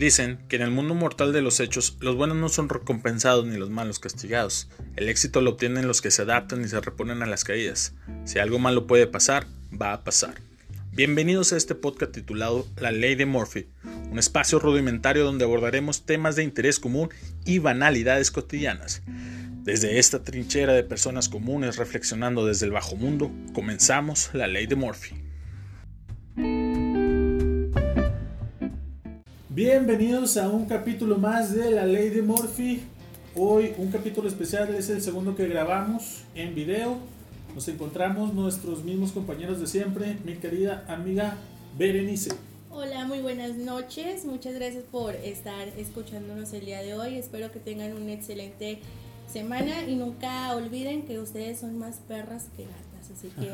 Dicen que en el mundo mortal de los hechos, los buenos no son recompensados ni los malos castigados. El éxito lo obtienen los que se adaptan y se reponen a las caídas. Si algo malo puede pasar, va a pasar. Bienvenidos a este podcast titulado La Ley de Murphy, un espacio rudimentario donde abordaremos temas de interés común y banalidades cotidianas. Desde esta trinchera de personas comunes reflexionando desde el bajo mundo, comenzamos La Ley de Murphy. Bienvenidos a un capítulo más de La Ley de Murphy. Hoy un capítulo especial es el segundo que grabamos en video. Nos encontramos nuestros mismos compañeros de siempre, mi querida amiga Berenice. Hola, muy buenas noches. Muchas gracias por estar escuchándonos el día de hoy. Espero que tengan una excelente semana y nunca olviden que ustedes son más perras que gatas. Así que,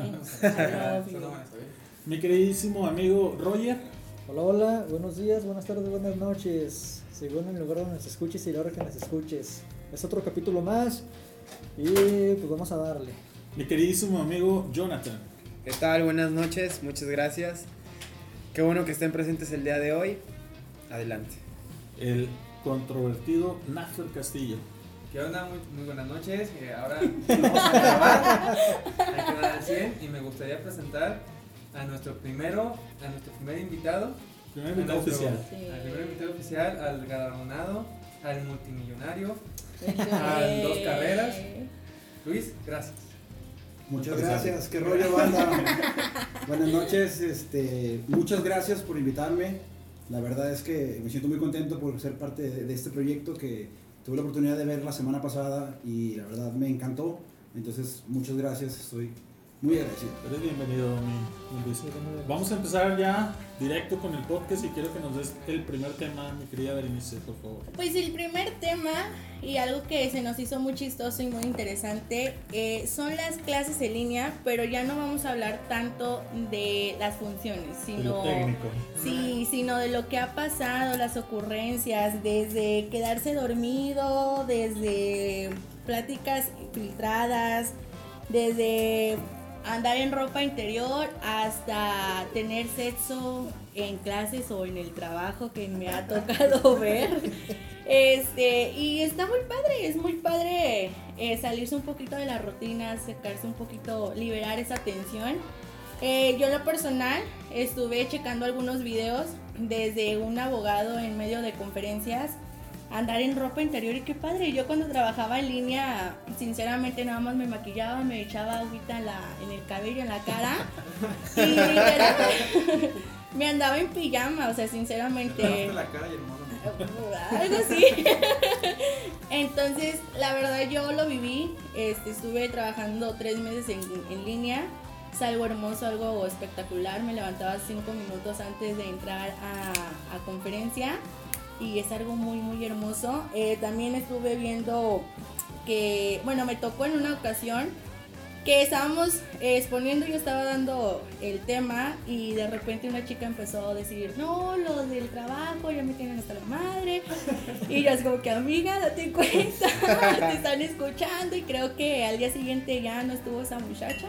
mi queridísimo amigo Roger. Hola, hola, buenos días, buenas tardes, buenas noches. Según el lugar donde nos escuches y la hora que nos escuches. Es otro capítulo más y pues vamos a darle. Mi queridísimo amigo Jonathan. ¿Qué tal? Buenas noches, muchas gracias. Qué bueno que estén presentes el día de hoy. Adelante. El controvertido Náfer Castillo. ¿Qué onda? Muy, muy buenas noches. Eh, ahora vamos a grabar. Hay que dar al 100 y me gustaría presentar a nuestro primero, a nuestro primer invitado. Primer invitado oficial. Al primer invitado oficial, al galardonado, al multimillonario, a dos carreras. Luis, gracias. Muchas gracias, qué rollo banda. Buenas noches, este, muchas gracias por invitarme. La verdad es que me siento muy contento por ser parte de, de este proyecto que tuve la oportunidad de ver la semana pasada y la verdad me encantó. Entonces, muchas gracias, estoy muy agradecido. Eres bienvenido, mi, Luis. Vamos a empezar ya directo con el podcast y quiero que nos des el primer tema, mi querida Berenice, por favor. Pues el primer tema y algo que se nos hizo muy chistoso y muy interesante eh, son las clases en línea, pero ya no vamos a hablar tanto de las funciones, sino, técnico. Sí, sino de lo que ha pasado, las ocurrencias, desde quedarse dormido, desde pláticas filtradas, desde andar en ropa interior hasta tener sexo en clases o en el trabajo que me ha tocado ver. Este, y está muy padre, es muy padre eh, salirse un poquito de la rutina, sacarse un poquito, liberar esa tensión. Eh, yo en lo personal estuve checando algunos videos desde un abogado en medio de conferencias andar en ropa interior y qué padre. Yo cuando trabajaba en línea, sinceramente nada más me maquillaba, me echaba agüita en, la, en el cabello, en la cara y me andaba en pijama, o sea, sinceramente. La cara y el mono. Algo así. Entonces, la verdad yo lo viví, este, estuve trabajando tres meses en, en línea es algo hermoso, algo espectacular. Me levantaba cinco minutos antes de entrar a, a conferencia y es algo muy, muy hermoso. Eh, también estuve viendo que, bueno, me tocó en una ocasión que estábamos exponiendo, yo estaba dando el tema y de repente una chica empezó a decir, no, los del trabajo ya me tienen hasta la madre. Y yo es como que, amiga, date cuenta, te están escuchando y creo que al día siguiente ya no estuvo esa muchacha.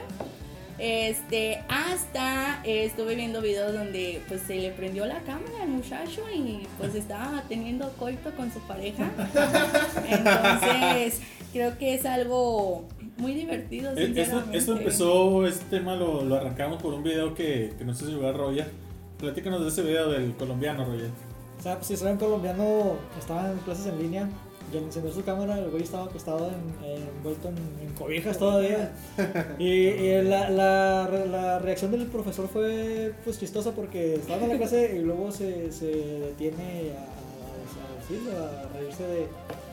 Este, hasta estuve viendo videos donde pues se le prendió la cámara al muchacho y pues estaba teniendo coito con su pareja. Entonces, creo que es algo muy divertido. Eh, esto, esto, empezó, este tema lo, lo, arrancamos por un video que, que no sé si a Roger. Platícanos de ese video del colombiano, Roger. O sea, pues si un colombiano, estaba en clases en línea ya encendió su cámara, el güey estaba acostado envuelto en, cobijas todavía. Y, la, la, la, reacción del profesor fue pues chistosa porque estaba en la clase y luego se, se detiene a, a, a, a reírse de,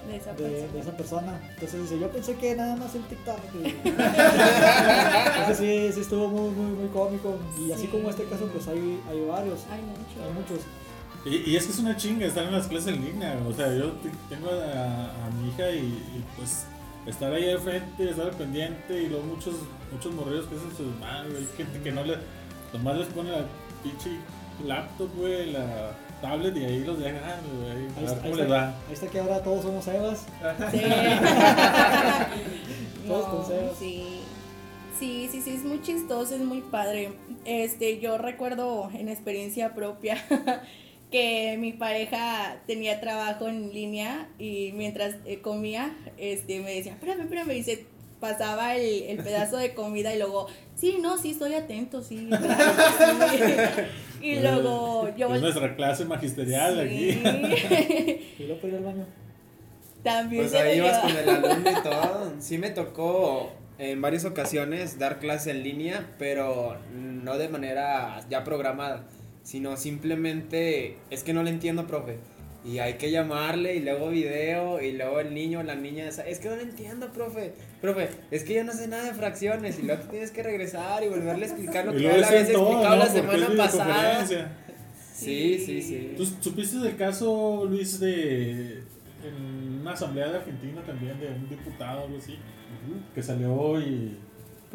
de esa, de, esa, persona. Entonces dice, yo pensé que nada más en TikTok. Entonces sí, sí estuvo muy, muy, muy cómico. Y así como este caso, pues hay, hay varios. Hay muchos. Hay muchos. Y, es que es una chinga estar en las clases en línea. O sea, yo tengo a, mi hija y, pues estar ahí de frente, estar pendiente y luego muchos muchos morrillos que hacen sus manos, hay gente que no le, nomás les pone la pinche laptop, güey, la tablet y ahí los dejan, güey, a ver cómo les va. Ahí está que ahora todos somos Evas. Sí. todos con Evas. Sí. Sí, sí, sí, es muy chistoso, es muy padre. Este, yo recuerdo en experiencia propia que mi pareja tenía trabajo en línea y mientras eh, comía, este, me decía, espérame, espérame, y se pasaba el, el pedazo de comida y luego, sí, no, sí, estoy atento, sí. claro que sí". y luego yo... Es nuestra clase magisterial aquí. Sí. Y luego para ir al baño. También Pues se ahí lo ibas con el alumno y todo. Sí me tocó en varias ocasiones dar clase en línea, pero no de manera ya programada, sino simplemente es que no le entiendo, profe. Y hay que llamarle y luego video y luego el niño o la niña, esa, es que no le entiendo, profe. Profe, es que yo no sé nada de fracciones y luego te tienes que regresar y volverle a explicar lo Y que ya le habías explicado ¿no? la semana pasada. Sí, sí, sí. ¿Tú supiste del caso, Luis, de en una asamblea de Argentina también, de un diputado o algo así, que salió y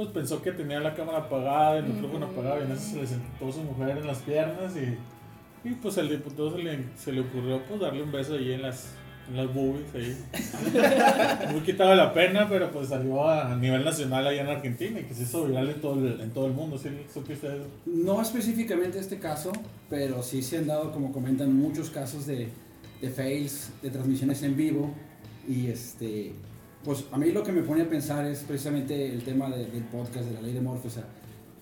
pues pensó que tenía la cámara apagada, el micrófono apagado, y en eso se le sentó su mujer en las piernas y, y pues al diputado se le, se le ocurrió pues darle un beso ahí en las, en las boobies ahí. Muy quitado la pena, pero pues salió a nivel nacional allá en Argentina y que se hizo viral en todo el, en todo el mundo, ¿sí supiste eso? No específicamente este caso, pero sí se han dado, como comentan, muchos casos de, de fails, de transmisiones en vivo. Y este, pues a mí lo que me pone a pensar es precisamente el tema de- del podcast, de la ley de Morphy. O sea,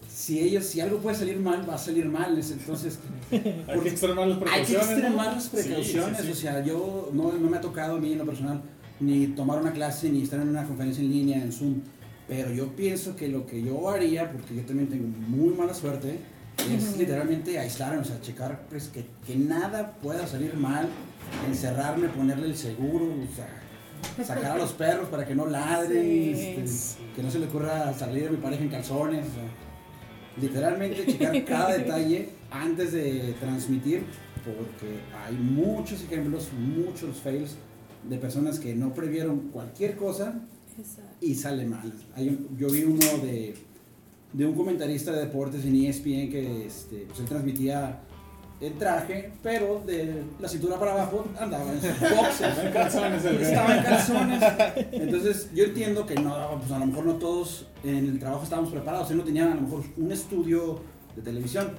si ellos, si algo puede salir mal, va a salir mal. es- Entonces, Hay que extremar las hay que precauciones. extremar las precauciones. sí, sí. O sea, yo no, no me ha tocado a mí en lo personal ni tomar una clase ni estar en una conferencia en línea en Zoom. Pero yo pienso que lo que yo haría, porque yo también tengo muy mala suerte, es literalmente aislarme, o sea, checar pues, que, que nada pueda salir mal, encerrarme, ponerle el seguro, o sea, sacar a los perros para que no ladren, Sí. este, que no se le ocurra salir a mi pareja en calzones, o sea, literalmente checar cada detalle antes de transmitir, porque hay muchos ejemplos, muchos fails de personas que no previeron cualquier cosa Exacto. y sale mal. Hay un- yo vi uno de, de un comentarista de deportes en ESPN que este, pues él transmitía el traje, pero de la cintura para abajo andaba en. Estaba en calzones. Estaba en calzones. Entonces, yo entiendo que no, pues a lo mejor no todos en el trabajo estábamos preparados. Él no tenía a lo mejor un estudio de televisión.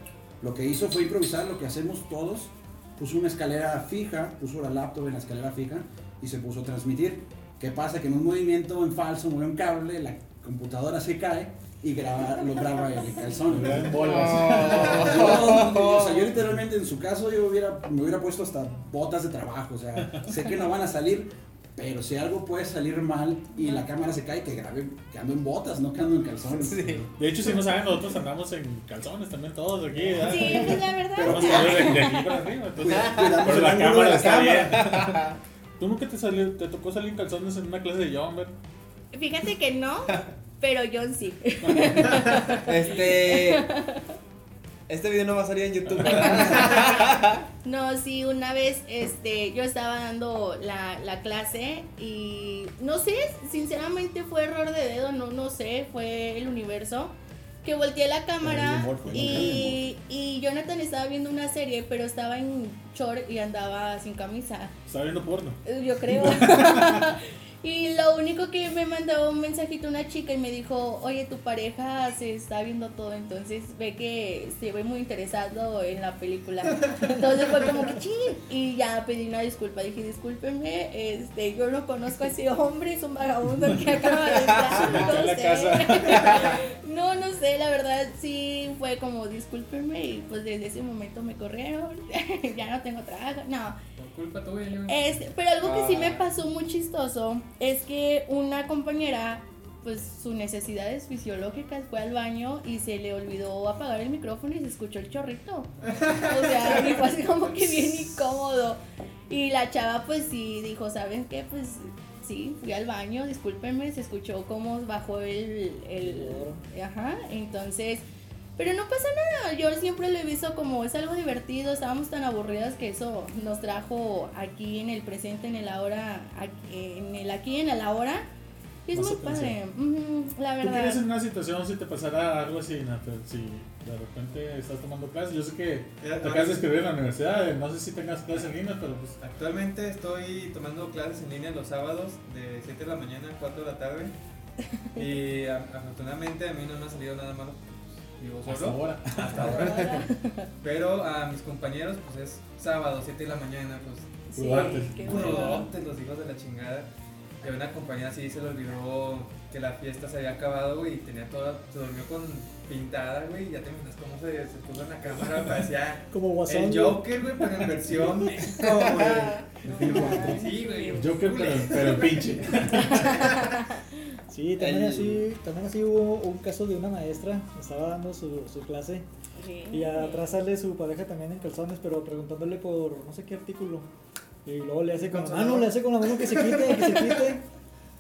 Lo que hizo fue improvisar lo que hacemos todos. Puso una escalera fija, puso la laptop en la escalera fija y se puso a transmitir. ¿Qué pasa? Que en un movimiento en falso, mueve un cable, la computadora se cae y graba, lo graba en calzón. Dan bolas. Yo, o sea, yo literalmente en su caso yo hubiera, me hubiera puesto hasta botas de trabajo, o sea, sé que no van a salir, pero si algo puede salir mal y la cámara se cae, que grabe que ando en botas, no que ando en calzones. Sí. De hecho, si no saben, nosotros andamos en calzones también todos aquí. ¿verdad? Sí, pues la verdad. Pero más que de, de aquí para arriba. Entonces, Cuidamos el la de cámara la está cámara. bien. ¿Tú nunca te, salió, te tocó salir en calzones en una clase de Jumper? Fíjate que no, pero John sí. Este. Este video no va a salir en YouTube, ¿verdad? No, sí, una vez este, yo estaba dando la, la clase y no sé, sinceramente fue error de dedo, no, no sé, fue el universo. Que volteé la cámara y, y Jonathan estaba viendo una serie, pero estaba en short y andaba sin camisa. Estaba viendo porno. Yo creo. y lo único que me mandó un mensajito una chica y me dijo, oye, tu pareja se está viendo todo, entonces ve que se ve muy interesado en la película. Entonces fue como que ching. Y ya pedí una disculpa. Dije, discúlpenme, este, yo no conozco a ese hombre, es un vagabundo que acaba de entrar. No. No, no sé, la verdad sí fue como discúlpenme y pues desde ese momento me corrieron. ya no tengo trabajo. No, Por culpa tuya, este, pero algo que sí me Ah. pasó muy chistoso es que una compañera, pues sus necesidades fisiológicas fue al baño y se le olvidó apagar el micrófono y se escuchó el chorrito. O sea, y fue así como que bien incómodo. Y la chava pues sí dijo, ¿saben qué? Pues sí, fui al baño, discúlpenme, se escuchó cómo bajó el, el ajá, entonces... Pero no pasa nada, yo siempre lo he visto como es algo divertido, estábamos tan aburridas que eso nos trajo aquí en el presente, en el ahora, aquí, en el aquí, en el ahora. Y es Más muy padre, ujú, la ¿Tú quieres en verdad. una situación si te pasara algo así, Nata? Si de repente estás tomando clases, yo sé que te acabas de escribir en la universidad, no sé si tengas clases en línea, pero pues Actualmente estoy tomando clases en línea los sábados de 7 de la mañana a 4 de la tarde. Y afortunadamente a mí no me ha salido nada malo. Vivo Hasta solo. ahora. Hasta ahora. Pero a mis compañeros, pues es sábado, 7 de la mañana, pues Sí, crudotes los hijos de la chingada. Y a una compañera así se le olvidó que la fiesta se había acabado, güey, y tenía toda, se durmió con pintada, güey, y ya te imaginas cómo se, se puso en la cámara, parecía Como guasón. el. Joker, güey, pero en versión México, güey. Sí, güey. Joker, pero, pero pinche. Sí, también El- así, también así hubo un caso de una maestra, estaba dando su, su clase y atrás sale su pareja también en calzones, pero preguntándole por no sé qué artículo. Y luego le hace con la mano, le hace con la mano que se quite, que se quite.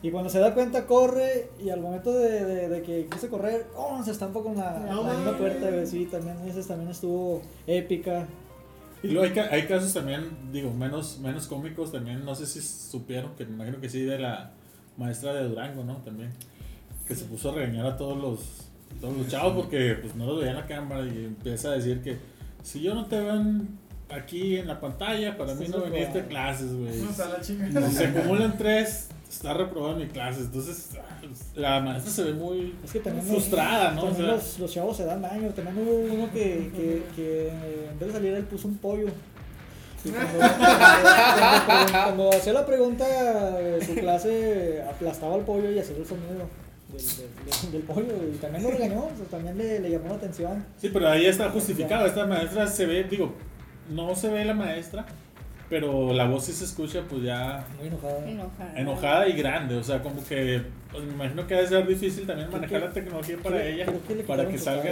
Y cuando se da cuenta corre y al momento de, de, de que quiso correr, ¡oh! se estampa con la, No la misma puerta, güey. Sí, también esa también estuvo épica. Y luego hay, hay casos también, digo, menos, menos cómicos también, no sé si supieron, que me imagino que sí, de la maestra de Durango, ¿no? También, que se puso a regañar a todos los, todos los chavos porque pues no los veía en la cámara y empieza a decir que si yo no te veo en- aquí en la pantalla, para mí no veniste a clases, güey. No, se acumulan tres, está reprobado en mi clase, entonces ah, la maestra se ve muy Es que también, los- frustrada, ¿no? O también sea, los, los chavos se dan daño. También hubo uno que, que, que en vez de salir él puso un pollo. Cuando, hacía la pregunta de su clase, aplastaba el pollo y hacía el sonido del, pollo. Y también lo regañó, también le llamó la atención. Sí, pero ahí está justificado. Esta maestra se ve, digo, no se ve la maestra, pero la voz sí se escucha, pues ya Muy enojada. Enojada. enojada y grande. O sea, como que pues, me imagino que debe ser difícil también manejar que- la tecnología para creo- ella, creo que para que salga.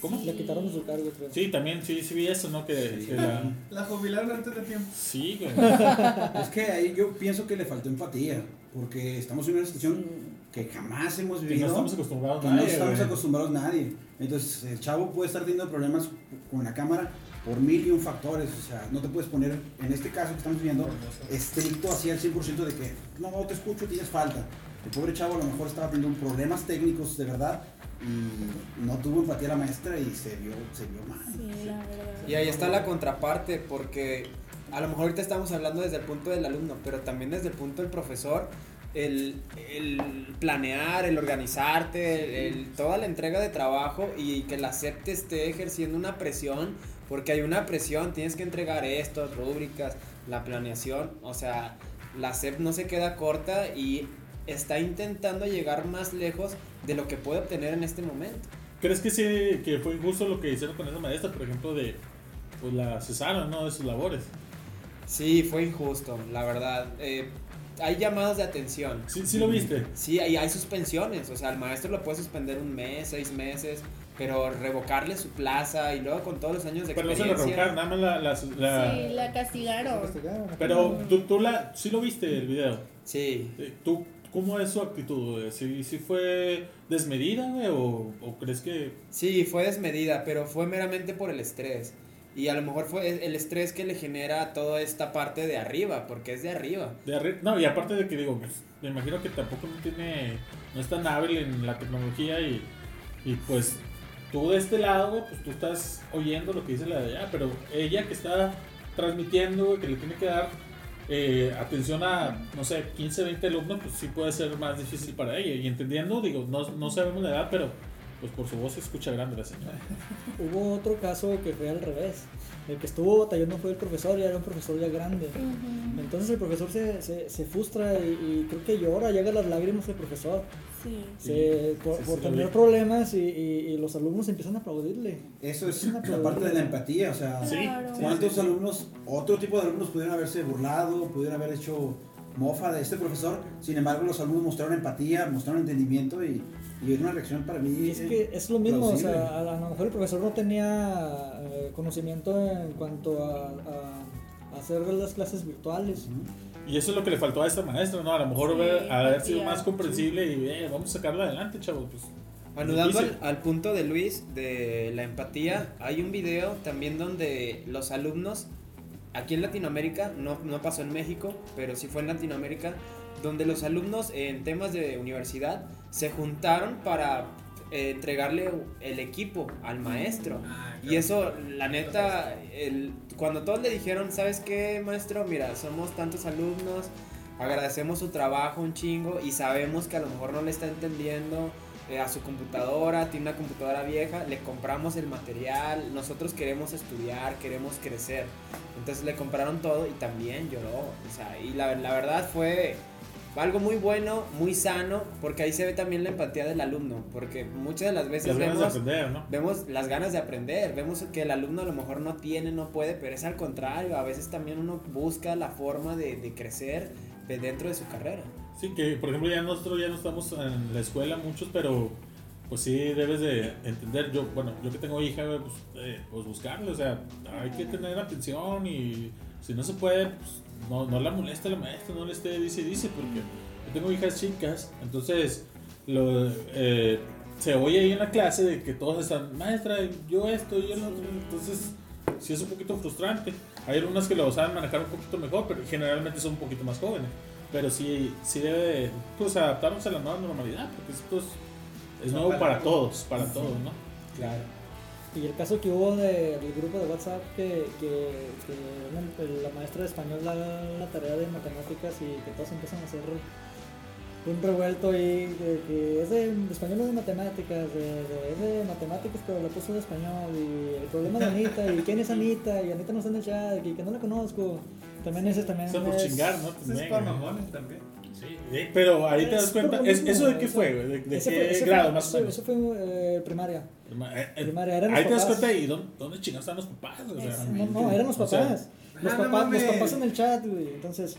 ¿Cómo? Le quitaron su cargo, creo. Sí, también, sí, sí vi eso, ¿no? Que, que la. La jubilaron antes de tiempo. Sí, güey. Es que ahí yo pienso que le faltó empatía, porque estamos en una situación que jamás hemos Que vivido. no estamos acostumbrados que a no nadie, estamos güey. acostumbrados nadie. Entonces, el chavo puede estar teniendo problemas con la cámara por mil y un factores. O sea, no te puedes poner, en este caso que estamos viendo, estricto así al 100% de que no, no te escucho, tienes falta. El pobre chavo a lo mejor estaba teniendo problemas técnicos de verdad y no tuvo empatía la maestra y se vio, se vio mal. Sí, la verdad. Y ahí está la contraparte, porque a lo mejor ahorita estamos hablando desde el punto del alumno, pero también desde el punto del profesor, el, el planear, el organizarte, el, el- toda la entrega de trabajo y que la SEP te esté ejerciendo una presión, porque hay una presión, tienes que entregar esto, rúbricas, la planeación, o sea, la SEP no se queda corta y está intentando llegar más lejos de lo que puede obtener en este momento. ¿Crees que sí, que fue injusto lo que hicieron con esa maestra, por ejemplo, de. Pues la cesaron, ¿no? De sus labores. Sí, fue injusto, la verdad. Eh, hay llamados de atención. Sí, sí lo viste. Sí, hay, hay suspensiones. O sea, el maestro lo puede suspender un mes, seis meses, pero revocarle su plaza y luego con todos los años de Pero no se lo experiencia. revocaron, nada más la. la, la- Sí, la castigaron. Pero tú, tú la, sí lo viste el video. Sí, Eh, ¿Tú, ¿Cómo es su actitud? güey? ¿Sí, sí fue desmedida, güey? O, ¿O crees que.? sí, fue desmedida, pero fue meramente por el estrés. Y a lo mejor fue el estrés que le genera toda esta parte de arriba, porque es de arriba. De arri- no, y aparte de que digo, pues, me imagino que tampoco no tiene. No es tan hábil en la tecnología y. Y pues. Tú de este lado, güey, pues tú estás oyendo lo que dice la de allá, pero ella que está transmitiendo, güey, que le tiene que dar eh, atención a, no sé, 15, 20 alumnos, pues sí puede ser más difícil para ella. Y entendiendo, digo, no, no sabemos la edad, pero pues por su voz se escucha grande la señora. Hubo otro caso que fue al revés. El que estuvo batallando fue el profesor, ya era un profesor ya grande. Ujú, Entonces el profesor se, se, se frustra y, y creo que llora, llega las lágrimas el profesor. Sí. Se- por sí, por sí lo tener problemas y, y- y los alumnos empiezan a aplaudirle. Eso es la parte de la empatía, o sea, Claro. ¿cuántos alumnos, otro tipo de alumnos pudieron haberse burlado, pudieron haber hecho mofa de este profesor? Sin embargo, los alumnos mostraron empatía, mostraron entendimiento y, y era una reacción para mí. Y es eh, que es lo mismo, o sea, a, lo mejor el profesor no tenía eh, conocimiento en cuanto a, hacer las clases virtuales. Y eso es lo que le faltó a esta maestra, ¿no? A lo mejor Sí, haber, haber sido más comprensible y eh, vamos a sacarla adelante, chavos. Pues, Anudando al, al punto de Luis de la empatía, hay un video también donde los alumnos, aquí en Latinoamérica, no, no pasó en México, pero sí fue en Latinoamérica, donde los alumnos en temas de universidad se juntaron para eh, entregarle el equipo al maestro. Y eso, la neta, el, cuando todos le dijeron, ¿sabes qué, maestro? Mira, somos tantos alumnos, agradecemos su trabajo un chingo y sabemos que a lo mejor no le está entendiendo eh, a su computadora, tiene una computadora vieja, le compramos el material, nosotros queremos estudiar, queremos crecer. Entonces le compraron todo y también lloró. O sea, y la, la verdad fue algo muy bueno, muy sano, porque ahí se ve también la empatía del alumno, porque muchas de las veces Las vemos, aprender, ¿no? vemos las ganas de aprender, vemos que el alumno a lo mejor no tiene, no puede, pero es al contrario, a veces también uno busca la forma de, de crecer de dentro de su carrera. Sí, que por ejemplo ya nosotros ya no estamos en la escuela muchos, pero pues sí debes de entender, yo, bueno, yo que tengo hija, pues, eh, pues buscarle, o sea, hay que tener atención y si no se puede, pues no, no la moleste la maestra, no le esté dice dice, porque yo tengo hijas chicas, entonces lo, eh, se oye ahí en la clase de que todos están, maestra, yo esto y el otro, entonces sí es un poquito frustrante. Hay algunas que lo saben manejar un poquito mejor, pero generalmente son un poquito más jóvenes. Pero sí, sí debe de, pues, adaptarnos a la nueva normalidad, porque esto es, es nuevo para todos, para todos, ¿no? Claro. Y el caso que hubo de- del grupo de WhatsApp que, que, que una- la maestra de español da la tarea de matemáticas y que todos empiezan a hacer un revuelto ahí de que es de, de español o de matemáticas, de, de- es de matemáticas pero lo puso de español y el problema de Anita y quién es Anita y Anita no está en el chat y que no la conozco. También ese también Eso por es- chingar, ¿no? Es para mamones también. Sí, pero ahí te das cuenta, es- ¿eso de qué fue? ¿De, de ese qué fue- ese grado fue- más o eso- menos? Eso fue eh, primaria. Eh, eh, Primaria, eran ahí los te das papás. cuenta y ¿dónde, dónde chingados están los papás? O sea, No, no, eran los O sea, papás. los, ah, no papás los papás en el chat, güey. Entonces,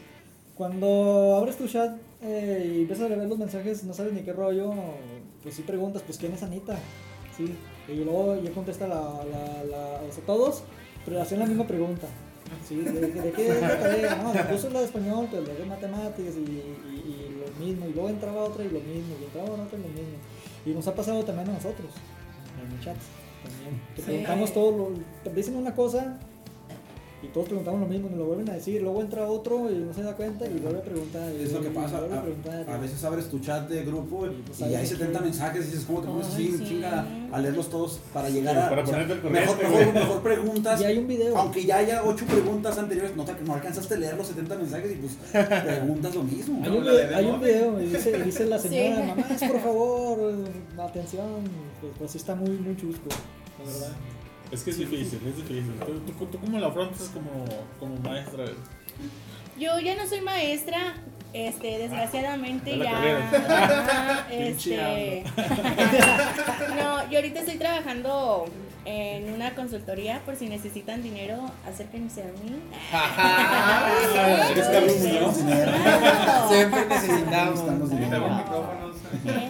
cuando abres tu chat eh, y empiezas a leer los mensajes, no sabes ni qué rollo, pues sí preguntas, pues ¿quién es Anita? Sí. Y luego ya contesta la, la, la, o sea, todos, pero hacen la misma pregunta. Sí, ¿de, de- de qué es la tarea? No, me puso la de español, pero de matemáticas y, y, y lo mismo. Y luego entraba otra y lo mismo, y entraba otra y lo mismo. Y nos ha pasado también a nosotros, en el chat. También. Te Sí. preguntamos todo, lo, te dicen una cosa y todos preguntamos lo mismo, nos lo vuelven a decir. Luego entra otro y no se da cuenta y vuelve a preguntar. y Es lo que pasa. a preguntar. A, a veces abres tu chat de grupo Y pues y ahí hay sí 70 que- mensajes y dices, ¿cómo te pones así sí. chinga a leerlos todos para llegar Sí, a. para o sea, ponerte al mejor, mejor, preguntas. Y hay un video. Aunque ya haya 8 preguntas anteriores, no, te- no alcanzaste a leer los 70 mensajes y pues preguntas lo mismo. Hay un, la vi- de hay un video y dice, y dice la señora, Sí. mamás, por favor, atención. Pues, pues sí está muy, muy chusco, la verdad. Es que es difícil, es difícil. ¿Tú, tú, tú cómo lo afrontas como, como maestra? Yo ya no soy maestra, este, desgraciadamente Ya la ya. este. no, yo ahorita estoy trabajando en una consultoría por si necesitan dinero, acérquense a mí. Siempre necesitamos.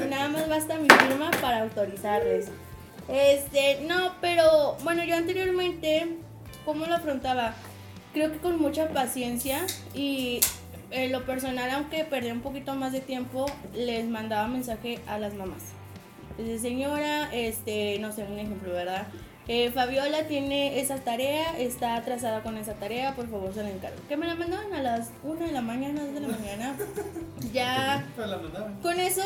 Nada más basta mi firma para autorizarles. Este, no, pero bueno, yo anteriormente, ¿cómo lo afrontaba? Creo que con mucha paciencia y en lo personal, aunque perdí un poquito más de tiempo, les mandaba mensaje a las mamás. Dice, señora, este, no sé, un ejemplo, ¿verdad? Eh, Fabiola tiene esa tarea, está atrasada con esa tarea, por favor se la encargo. Que me la mandaban a las 1 de la mañana, 2 de la mañana. Ya con eso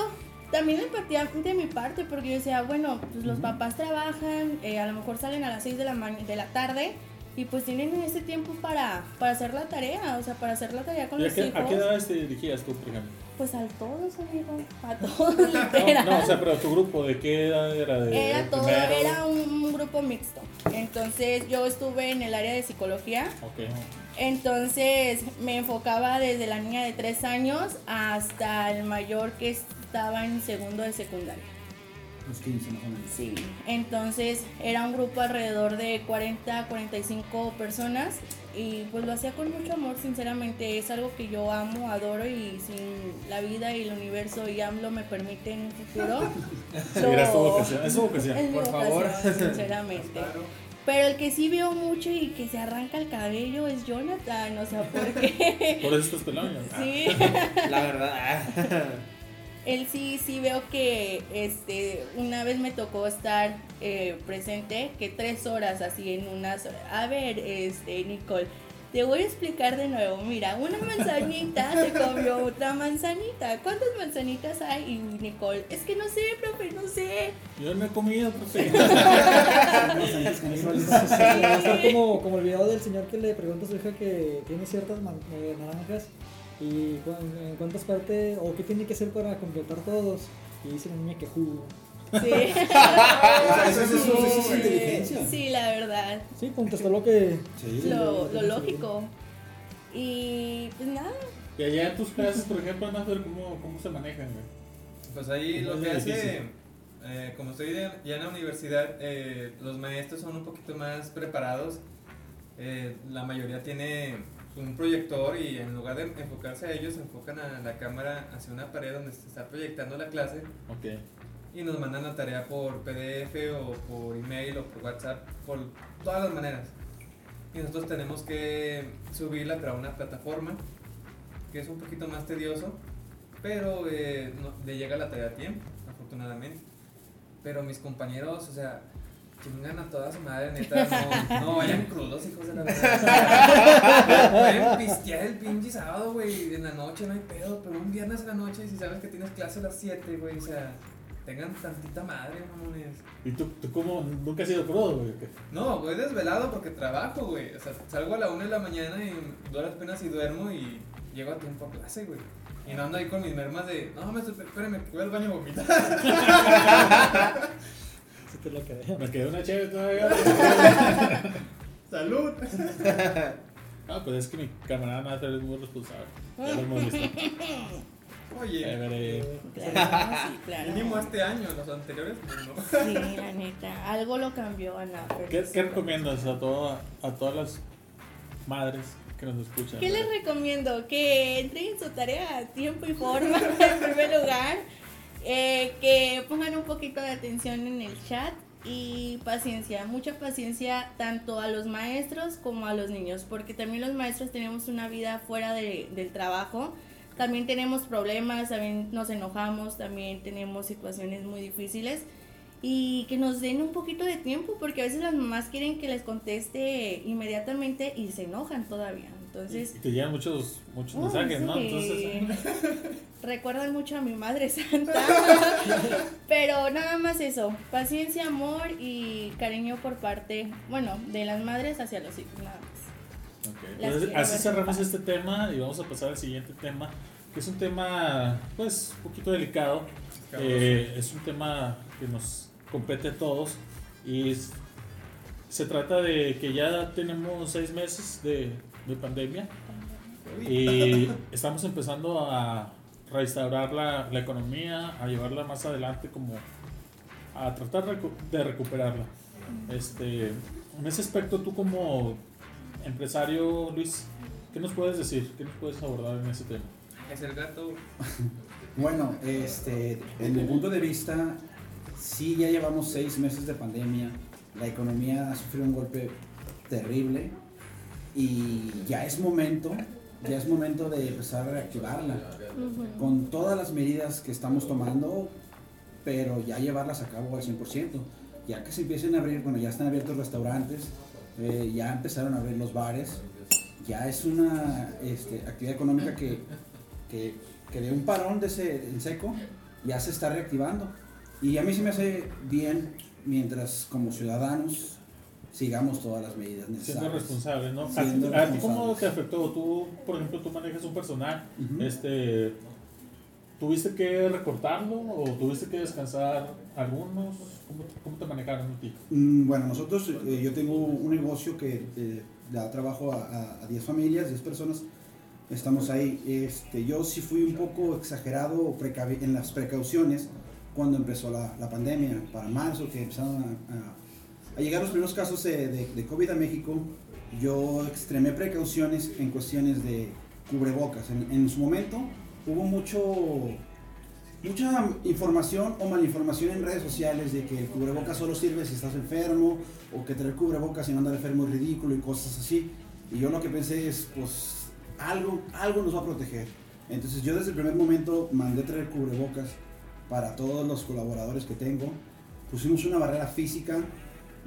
también empatía de mi parte porque yo decía, bueno, pues los papás trabajan, eh, a lo mejor salen a las 6 de la, de la tarde y pues tienen ese tiempo para, para hacer la tarea, o sea, para hacer la tarea con ¿Y a los qué, hijos. a qué edad te dirigías tú, por ejemplo? Pues a todos, amigo, a todos, literal. no, o sea, pero tu grupo, ¿de qué edad era? De Era todo, era un, un grupo mixto. Entonces yo estuve en el área de psicología. Ok. Entonces me enfocaba desde la niña de 3 años hasta el mayor que estaba en segundo de secundaria. Los 15 más o menos. Sí, entonces era un grupo alrededor de 40, 45 personas y pues lo hacía con mucho amor, sinceramente es algo que yo amo, adoro y si la vida y el universo y AMLO me permiten un futuro, Mira, es tu lo- vocación, es tu vocación. es Por favor. sinceramente. Claro. Pero el que sí veo mucho y que se arranca el cabello es Jonathan, o sea, porque Por eso estás sí, La verdad. Él sí, sí veo que este, una vez me tocó estar eh, presente, que tres horas así en unas... A ver, este, Nicole, te voy a explicar de nuevo. Mira, una manzanita se comió otra manzanita. ¿Cuántas manzanitas hay? Y Nicole, es que no sé, profe, no sé. Yo no he comido, profe. Va a estar como, como el video del señor que le pregunta a su hija que tiene ciertas eh, naranjas y cu- en cuántas partes o qué tiene que hacer para completar todos. Y dice la niña que jugo. Sí. O sea, eso, es- eso es- eso es inteligencia. Sí, la verdad. Sí, contestó lo que. Sí. Lo, lo lógico. Y pues nada. Y allá en tus clases, por ejemplo, Nafer, ¿cómo, cómo se manejan, güey? Pues ahí ¿Cómo lo que hace, eh, como estoy ya ya en la universidad, eh, los maestros son un poquito más preparados. Eh, la mayoría tiene un proyector y en lugar de enfocarse a ellos, enfocan a la cámara hacia una pared donde se está proyectando la clase y nos mandan la tarea por PDF o por email o por WhatsApp, por todas las maneras. Y nosotros tenemos que subirla para una plataforma que es un poquito más tedioso, pero eh, no- le llega la tarea a tiempo, afortunadamente. Pero mis compañeros, o sea, chingan a toda su madre, neta, no, no vayan crudos, hijos de la verdad. Pueden pistear el pinche sábado, güey, en la noche no hay pedo, pero un viernes en la noche, y si sabes que tienes clase a las 7, güey, o sea, tengan tantita madre, mamones. ¿Y tú, tú cómo? ¿Nunca has sido crudo, güey? No, voy desvelado porque trabajo, güey. O sea, salgo a la 1 de la mañana y duras penas y duermo y llego a tiempo a clase, güey. Y no ando ahí con mis mermas de, no, me espérame, voy al baño a vomitar. Sí, te lo quedé. Me quedé una chévere todavía. ¡Salud! Ah, pues es que mi camarada Nafer es muy responsable. Ya lo hemos visto. Oye, Chévere. Claro, sí, claro. mínimo este año, los anteriores, pues no. Sí, la neta. Algo lo cambió Ana. ¿Qué, qué recomiendas a, todo, a todas las madres que nos escuchan? ¿Qué les recomiendo? Que entreguen su tarea a tiempo y forma, en primer lugar. Eh, que pongan un poquito de atención en el chat y paciencia, mucha paciencia tanto a los maestros como a los niños, porque también los maestros tenemos una vida fuera de- del trabajo, también tenemos problemas, también nos enojamos, también tenemos situaciones muy difíciles y que nos den un poquito de tiempo, porque a veces las mamás quieren que les conteste inmediatamente y se enojan todavía. Entonces, Y te llegan muchos, muchos mensajes, ¿no? sí. Entonces, recuerdan mucho a mi madre santa. Pero nada más eso, paciencia, amor y cariño por parte, bueno, de las madres hacia los hijos, nada más. ok. Las Entonces, quiero así cerramos este tema y vamos a pasar al siguiente tema, que es un tema, pues, un poquito delicado. Eh, es un tema que nos compete a todos y es- se trata de que ya tenemos seis meses de, de pandemia y estamos empezando a restaurar la, la economía, a llevarla más adelante como a tratar de recuperarla. Este, en ese aspecto, tú como empresario, Luis, ¿qué nos puedes decir? ¿Qué nos puedes abordar en ese tema? Es el gato. Bueno, este, en mi punto de vista, sí ya llevamos seis meses de pandemia, la economía ha sufrido un golpe terrible y ya es momento, ya es momento de empezar a reactivarla con todas las medidas que estamos tomando, pero ya llevarlas a cabo al 100%. Ya que se empiecen a abrir, bueno, ya están abiertos restaurantes, eh, ya empezaron a abrir los bares, ya es una este, actividad económica que, que, que de un parón de ese en seco ya se está reactivando. Y a mí se me hace bien mientras como ciudadanos sigamos todas las medidas Siendo necesarias. responsable, ¿no? ¿A, Siendo ti- a ti cómo te afectó? Tú, por ejemplo, tú manejas un personal, este, ¿tuviste que recortarlo o tuviste que descansar algunos? ¿Cómo, cómo te manejaron a ti? Mm, Bueno, nosotros, eh, yo tengo un negocio que eh, da trabajo a, a, a 10 familias, 10 personas. Estamos ahí. Este, yo sí fui un poco exagerado en las precauciones cuando empezó la, la pandemia, para marzo, que empezaron a, a- a llegar los primeros casos de, de- de COVID a México. Yo extremé precauciones en cuestiones de cubrebocas. En, en su momento hubo mucho mucha información o malinformación en redes sociales de que el cubrebocas solo sirve si estás enfermo o que traer cubrebocas y no andar enfermo es ridículo y cosas así. Y yo lo que pensé es, pues, algo, algo nos va a proteger. Entonces yo desde el primer momento mandé traer cubrebocas para todos los colaboradores que tengo. Pusimos una barrera física,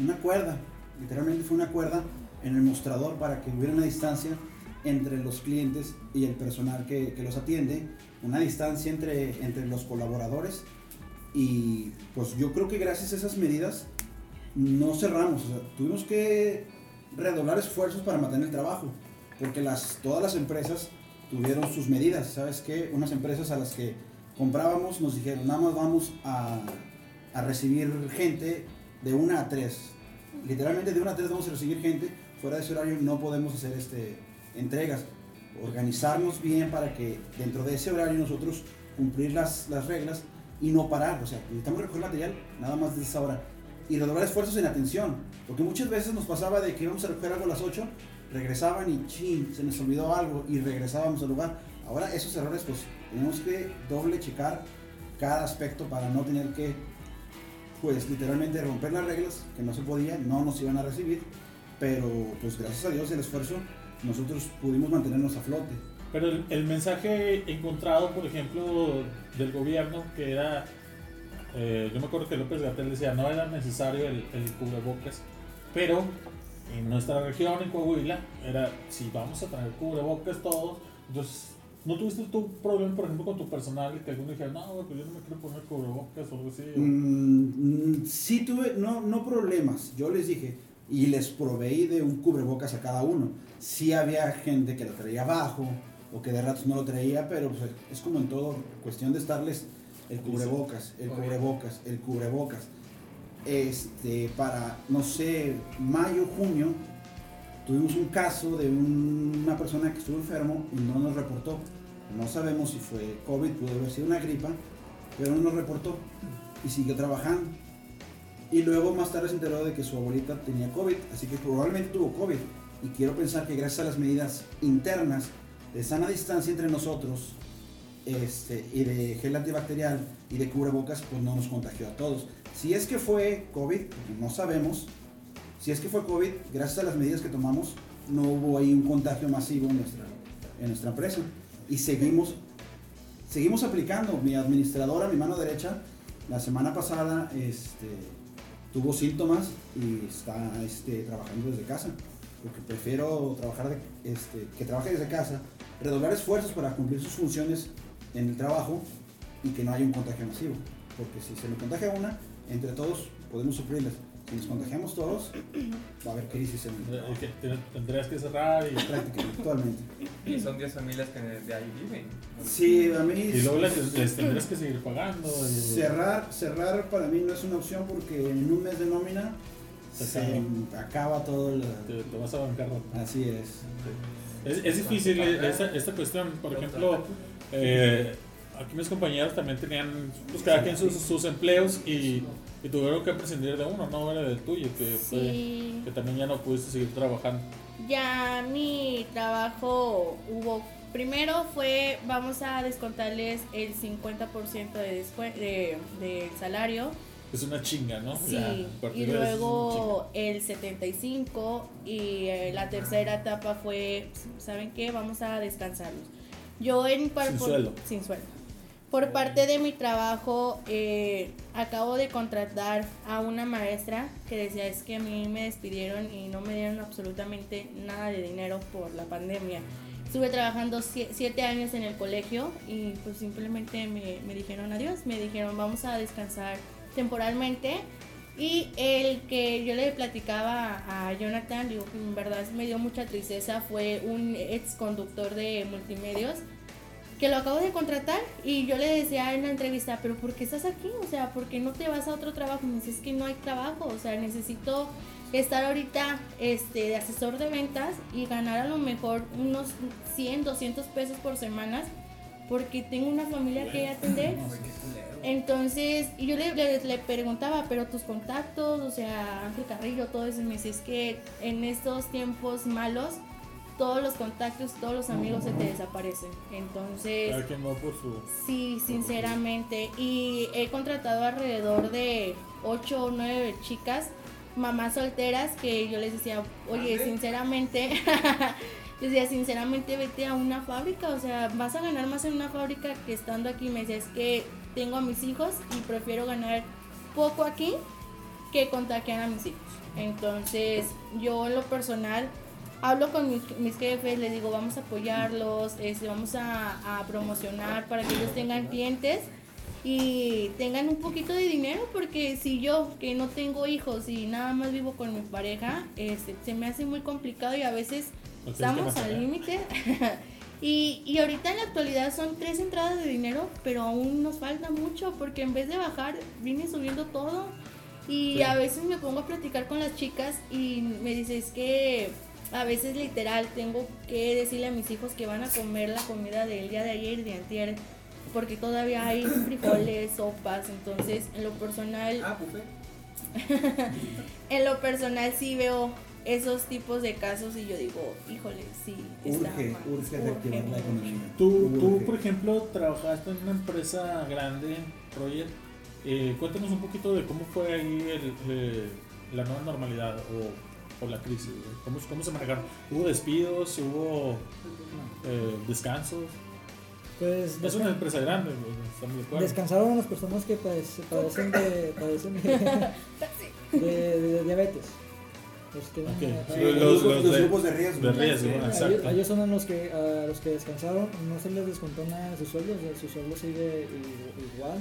una cuerda, literalmente fue una cuerda en el mostrador para que hubiera una distancia entre los clientes y el personal que, los atiende, una distancia entre, entre los colaboradores y pues yo creo que gracias a esas medidas no cerramos, tuvimos que redoblar esfuerzos para mantener el trabajo, porque las, todas las empresas tuvieron sus medidas, ¿sabes qué? Unas empresas a las que comprábamos nos dijeron, nada más vamos a, a recibir gente de una a tres. Literalmente de una a tres vamos a recibir gente. Fuera de ese horario no podemos hacer este, entregas. Organizarnos bien para que dentro de ese horario nosotros cumplir las, las reglas y no parar. O sea, necesitamos recoger material nada más de esa hora. Y redoblar esfuerzos en atención. Porque muchas veces nos pasaba de que íbamos a recoger algo a las 8, regresaban y chin, se nos olvidó algo y regresábamos al lugar. Ahora esos errores pues tenemos que doble checar cada aspecto para no tener que pues literalmente romper las reglas, que no se podía, no nos iban a recibir, pero pues gracias a Dios el esfuerzo nosotros pudimos mantenernos a flote. Pero el, el mensaje encontrado, por ejemplo, del gobierno, que era, eh, yo me acuerdo que López Gatel decía, no era necesario el, el cubrebocas, pero en nuestra región, en Coahuila, era, si vamos a traer cubrebocas todos, entonces, ¿no tuviste tu problema, por ejemplo, con tu personal, y que alguno dijera, no, pues yo no me quiero poner cubrebocas o algo así? Mm, mm, sí tuve, no, no problemas, yo les dije, y les proveí de un cubrebocas a cada uno. Sí había gente que lo traía abajo, o que de ratos no lo traía, pero pues, es como en todo, cuestión de estarles el cubrebocas, el cubrebocas, el cubrebocas. Este, para, no sé, mayo, junio, tuvimos un caso de un- una persona que estuvo enfermo y no nos reportó. No sabemos si fue COVID, pudo haber sido una gripa, pero no nos reportó y siguió trabajando. Y luego más tarde se enteró de que su abuelita tenía COVID, así que probablemente tuvo COVID. Y quiero pensar que gracias a las medidas internas de sana distancia entre nosotros este, y de gel antibacterial y de cubrebocas, pues no nos contagió a todos. Si es que fue COVID, no sabemos, si es que fue COVID, gracias a las medidas que tomamos, no hubo ahí un contagio masivo en nuestra, empresa. Y seguimos, seguimos aplicando. Mi administradora, mi mano derecha, la semana pasada este, tuvo síntomas y está este, trabajando desde casa. Porque prefiero trabajar de- este, que trabaje desde casa, redoblar esfuerzos para cumplir sus funciones en el trabajo y que no haya un contagio masivo. Porque si se me contagia una, entre todos podemos sufrirlas. Si nos contagiamos todos, va a haber crisis en el Eh, que te- Tendrías que cerrar y, Prácticamente, actualmente. Y son 10 familias que de ahí viven. Sí, a mí y luego les, les tendrías que seguir pagando. y- cerrar, cerrar para mí no es una opción porque en un mes de nómina Se se acaba. todo el... te, te vas a bancarrota. Así es. Es, es difícil eh, esta, esta cuestión. Por ejemplo, eh, aquí mis compañeros también tenían, pues cada quien sus, sus empleos y, y tuvieron que prescindir de uno, no era del tuyo, que, fue- Sí. que también ya no pudiste seguir trabajando. Ya mi trabajo hubo. Primero fue, vamos a descontarles el 50% de descue- de, del salario. Es una chinga, ¿no? Sí, Ya, y de luego el 75 y eh, la tercera etapa fue, ¿saben qué? Vamos a descansarlos. Yo en Sin por- sueldo. Sin sueldo. Por parte de mi trabajo, eh, acabo de contratar a una maestra que decía es que a mí me despidieron y no me dieron absolutamente nada de dinero por la pandemia. Estuve trabajando sie- siete años en el colegio y pues simplemente me, me dijeron adiós, me dijeron vamos a descansar temporalmente. Y el que yo le platicaba a Jonathan, digo en verdad me dio mucha tristeza, fue un ex conductor de multimedios que lo acabo de contratar y yo le decía en la entrevista, pero ¿por qué estás aquí? O sea, ¿por qué no te vas a otro trabajo? Me dice, es que no hay trabajo, o sea, necesito estar ahorita este, de asesor de ventas y ganar a lo mejor unos 100, 200 pesos por semana porque tengo una familia que atender. Entonces, y yo le, le- le preguntaba, pero tus contactos, o sea, Ángel Carrillo, todo eso, y me dice, es que en estos tiempos malos, todos los contactos, todos los amigos se te desaparecen. Entonces, Cada quien va por su... sí, sinceramente, y he contratado alrededor de 8 o 9 chicas, mamás solteras, que yo les decía, oye, sinceramente, les decía, sinceramente, vete a una fábrica, o sea, vas a ganar más en una fábrica que estando aquí. Me decía, es que tengo a mis hijos y prefiero ganar poco aquí que contagiar a mis hijos. Entonces, yo en lo personal hablo con mis, mis jefes, les digo, vamos a apoyarlos, este, vamos a, a promocionar para que ellos tengan clientes y tengan un poquito de dinero, porque si yo que no tengo hijos y nada más vivo con mi pareja, este, se me hace muy complicado y a veces estamos al límite Y, y ahorita en la actualidad son tres entradas de dinero, pero aún nos falta mucho porque en vez de bajar, viene subiendo todo. Y Sí. a veces me pongo a platicar con las chicas y me dices que a veces literal tengo que decirle a mis hijos que van a comer la comida del día de ayer y de antier porque todavía hay frijoles, sopas, entonces en lo personal Ah, en lo personal sí veo esos tipos de casos y yo digo, híjole, sí, está Urge, mal, urge reactivar la economía. Tú, tú, Urge. por ejemplo, trabajaste en una empresa grande, Roger. Eh, cuéntanos un poquito de cómo fue ahí el, eh, la nueva normalidad o, o la crisis. güey. ¿Cómo, ¿Cómo se manejaron? ¿Hubo despidos? ¿Hubo eh, descansos? Pues Es una empresa grande, güey, estamos de acuerdo. descansaron las personas que padece- padecen de, padecen de, de- de diabetes. Los que tienen, Ok, eh, sí, los- grupos, los de- grupos de riesgo. de riesgo, Sí. ¿no? a ellos, exacto. a ellos son a los que a los que descansaron, no se les descontó nada de sus sueldos, o sea, su sueldo sigue igual.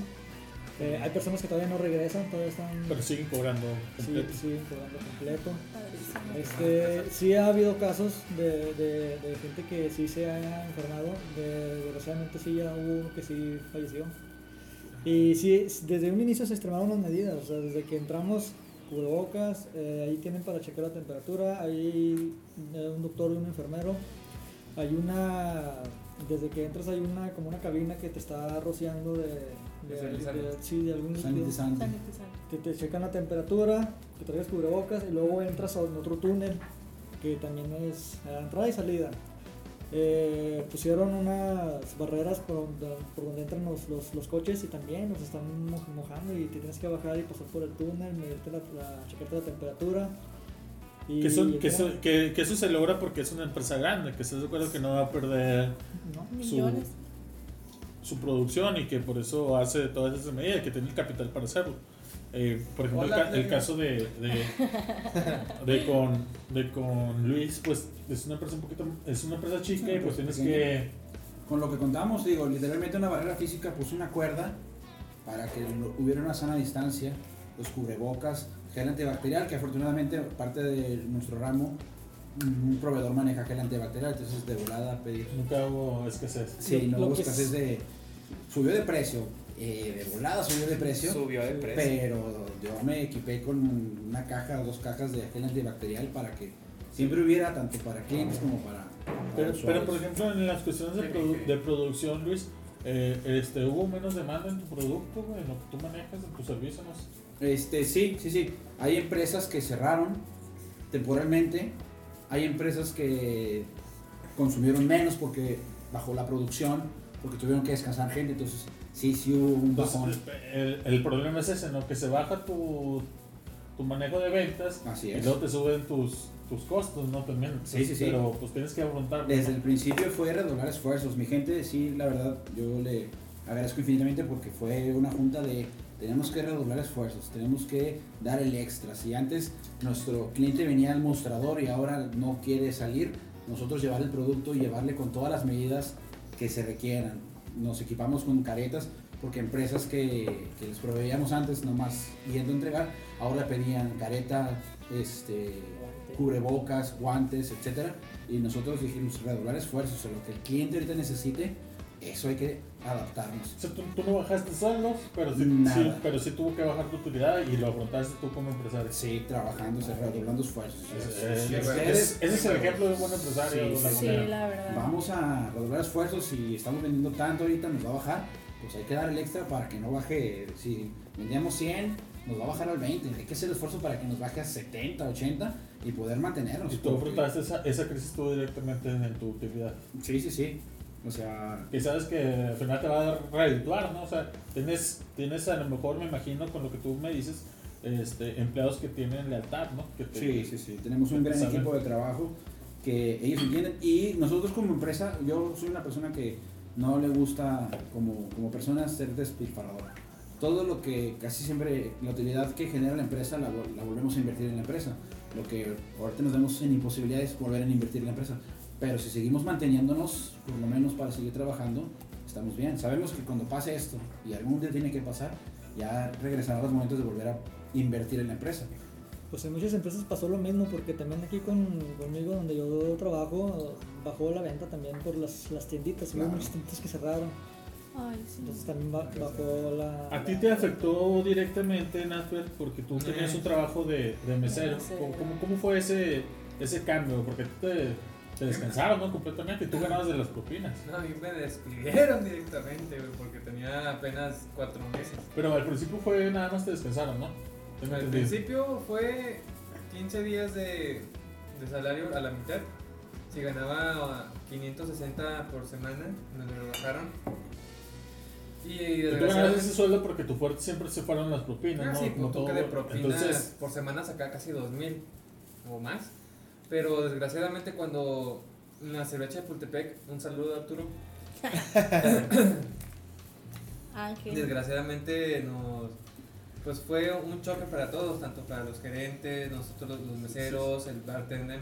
Eh, hay personas que todavía no regresan, todavía están Pero siguen cobrando sí, completo. siguen cobrando completo. Este, sí ha habido casos de, de, de gente que sí se haya enfermado, de, desgraciadamente sí ya hubo uno que sí falleció. Y sí, desde un inicio se extremaron las medidas, o sea, desde que entramos, cubrebocas, eh, ahí tienen para checar la temperatura, hay eh, un doctor y un enfermero, hay una, desde que entras hay una, como una cabina que te está rociando de, de, Desinfectante. de- sí, de algún Sanitizante. Que te checan la temperatura, que traigas cubrebocas y luego entras a otro túnel que también es a entrada y salida. Eh, pusieron unas barreras por donde, por donde entran los, los, los coches y también nos están mo- mojando y te tienes que bajar y pasar por el túnel, medirte la, la- checarte la temperatura. Y, Que eso, que, eso, que, que eso se logra porque es una empresa grande, que estás de acuerdo que no va a perder ¿no? su, Millones. su producción y que por eso hace todas esas medidas, que tiene el capital para hacerlo. Eh, por ejemplo, el, Hola, el plebe. caso de, de, de con, de con Luis, pues es una empresa un poquito, es una empresa chica y pues tienes que... Con lo que contamos, digo, literalmente una barrera física puso una cuerda para que hubiera una sana distancia, los cubrebocas, gel antibacterial, que afortunadamente parte de nuestro ramo, un proveedor maneja gel antibacterial, entonces de volada pedir. Nunca hubo escasez. Sí, no hubo escasez es- de... Subió de precio, eh, de volada subió de precio. Subió de precio. Pero yo me equipé con una caja o dos cajas de gel antibacterial para que siempre hubiera tanto para clientes como para. para Pero, pero por ejemplo, en las cuestiones de, produ- de producción, Luis, eh, este, ¿hubo menos demanda en tu producto, güey, en lo que tú manejas, en tu servicio? No sé. Este, sí, sí, sí. Hay empresas que cerraron temporalmente. Hay empresas que consumieron menos porque bajó la producción, porque tuvieron que descansar gente. Entonces, sí, sí hubo un bajón. El, el problema es ese, ¿no? Que se baja tu, tu manejo de ventas Así y es. luego te suben tus, tus costos, ¿no? También. Sí, sí, sí. Pero pues tienes que afrontarlo. Desde ¿no? el principio fue redoblar esfuerzos. Mi gente, sí, la verdad, yo le agradezco infinitamente porque fue una junta de tenemos que redoblar esfuerzos, tenemos que dar el extra. Si antes nuestro cliente venía al mostrador y ahora no quiere salir, nosotros llevar el producto y llevarle con todas las medidas que se requieran. Nos equipamos con caretas porque empresas que, que les proveíamos antes nomás yendo a entregar, ahora pedían careta, este, cubrebocas, guantes, etcétera y nosotros dijimos redoblar esfuerzos en lo que el cliente ahorita necesite, eso hay que adaptarnos. O sea, tú, tú no bajaste sueldos, pero sí, sí, pero sí tuvo que bajar tu utilidad y lo afrontaste tú como empresario. Sí, trabajando, se- redoblando esfuerzos. Es- Si es- ustedes- es- ese es el ejemplo de un buen empresario. Sí, la sí, la verdad. Vamos a redoblar esfuerzos, si estamos vendiendo tanto ahorita nos va a bajar, pues hay que dar el extra para que no baje, si vendíamos 100, nos va a bajar al 20, hay que hacer el esfuerzo para que nos baje a 70, 80 y poder mantenernos. Y tú porque- afrontaste esa, esa crisis tú directamente en tu utilidad. Sí, sí, sí. O sea, Y sabes que al final te va a redituar, ¿no? O sea, tienes, tienes a lo mejor, me imagino, con lo que tú me dices, este, empleados que tienen lealtad, ¿no? Que te- Sí, sí, sí. Tenemos un gran Saben. equipo de trabajo que ellos entienden. Y nosotros como empresa, yo soy una persona que no le gusta como, como persona ser despilfarradora. Todo lo que casi siempre, la utilidad que genera la empresa, la, la volvemos a invertir en la empresa. Lo que ahorita nos vemos en imposibilidades volver a invertir en la empresa. Pero si seguimos manteniéndonos, por lo menos para seguir trabajando, estamos bien. Sabemos que cuando pase esto, y algún día tiene que pasar, ya regresarán los momentos de volver a invertir en la empresa. Pues en muchas empresas pasó lo mismo porque también aquí con, conmigo donde yo trabajo bajó la venta también por las, las tienditas. Hubo Claro. muchas tienditas que cerraron. Ay, sí. Entonces también ba- bajó la. ¿A ti te afectó directamente, Nasper, porque tú tenías un trabajo de, de mesero? mesero. ¿Cómo, cómo, cómo fue ese, ese cambio? Porque tú te, te descansaron, ¿no? Completamente y tú ganabas de las propinas. No, a mí me despidieron directamente, güey, porque tenía apenas cuatro meses. Pero al principio fue nada más te descansaron, ¿no? Al entendido. principio fue 15 días de, de salario a la mitad. Si ganaba 560 por semana, me lo bajaron. Y tú ganabas ese sueldo porque tu fuerte siempre se fueron las propinas, Ah, ¿no? sí, No que de propinas Entonces, por semana sacaba casi 2000 o más. Pero desgraciadamente cuando en la cerveza de Pultepec, un saludo Arturo, Ángel. desgraciadamente nos pues fue un choque para todos, tanto para los gerentes, nosotros los, los meseros, el bartender,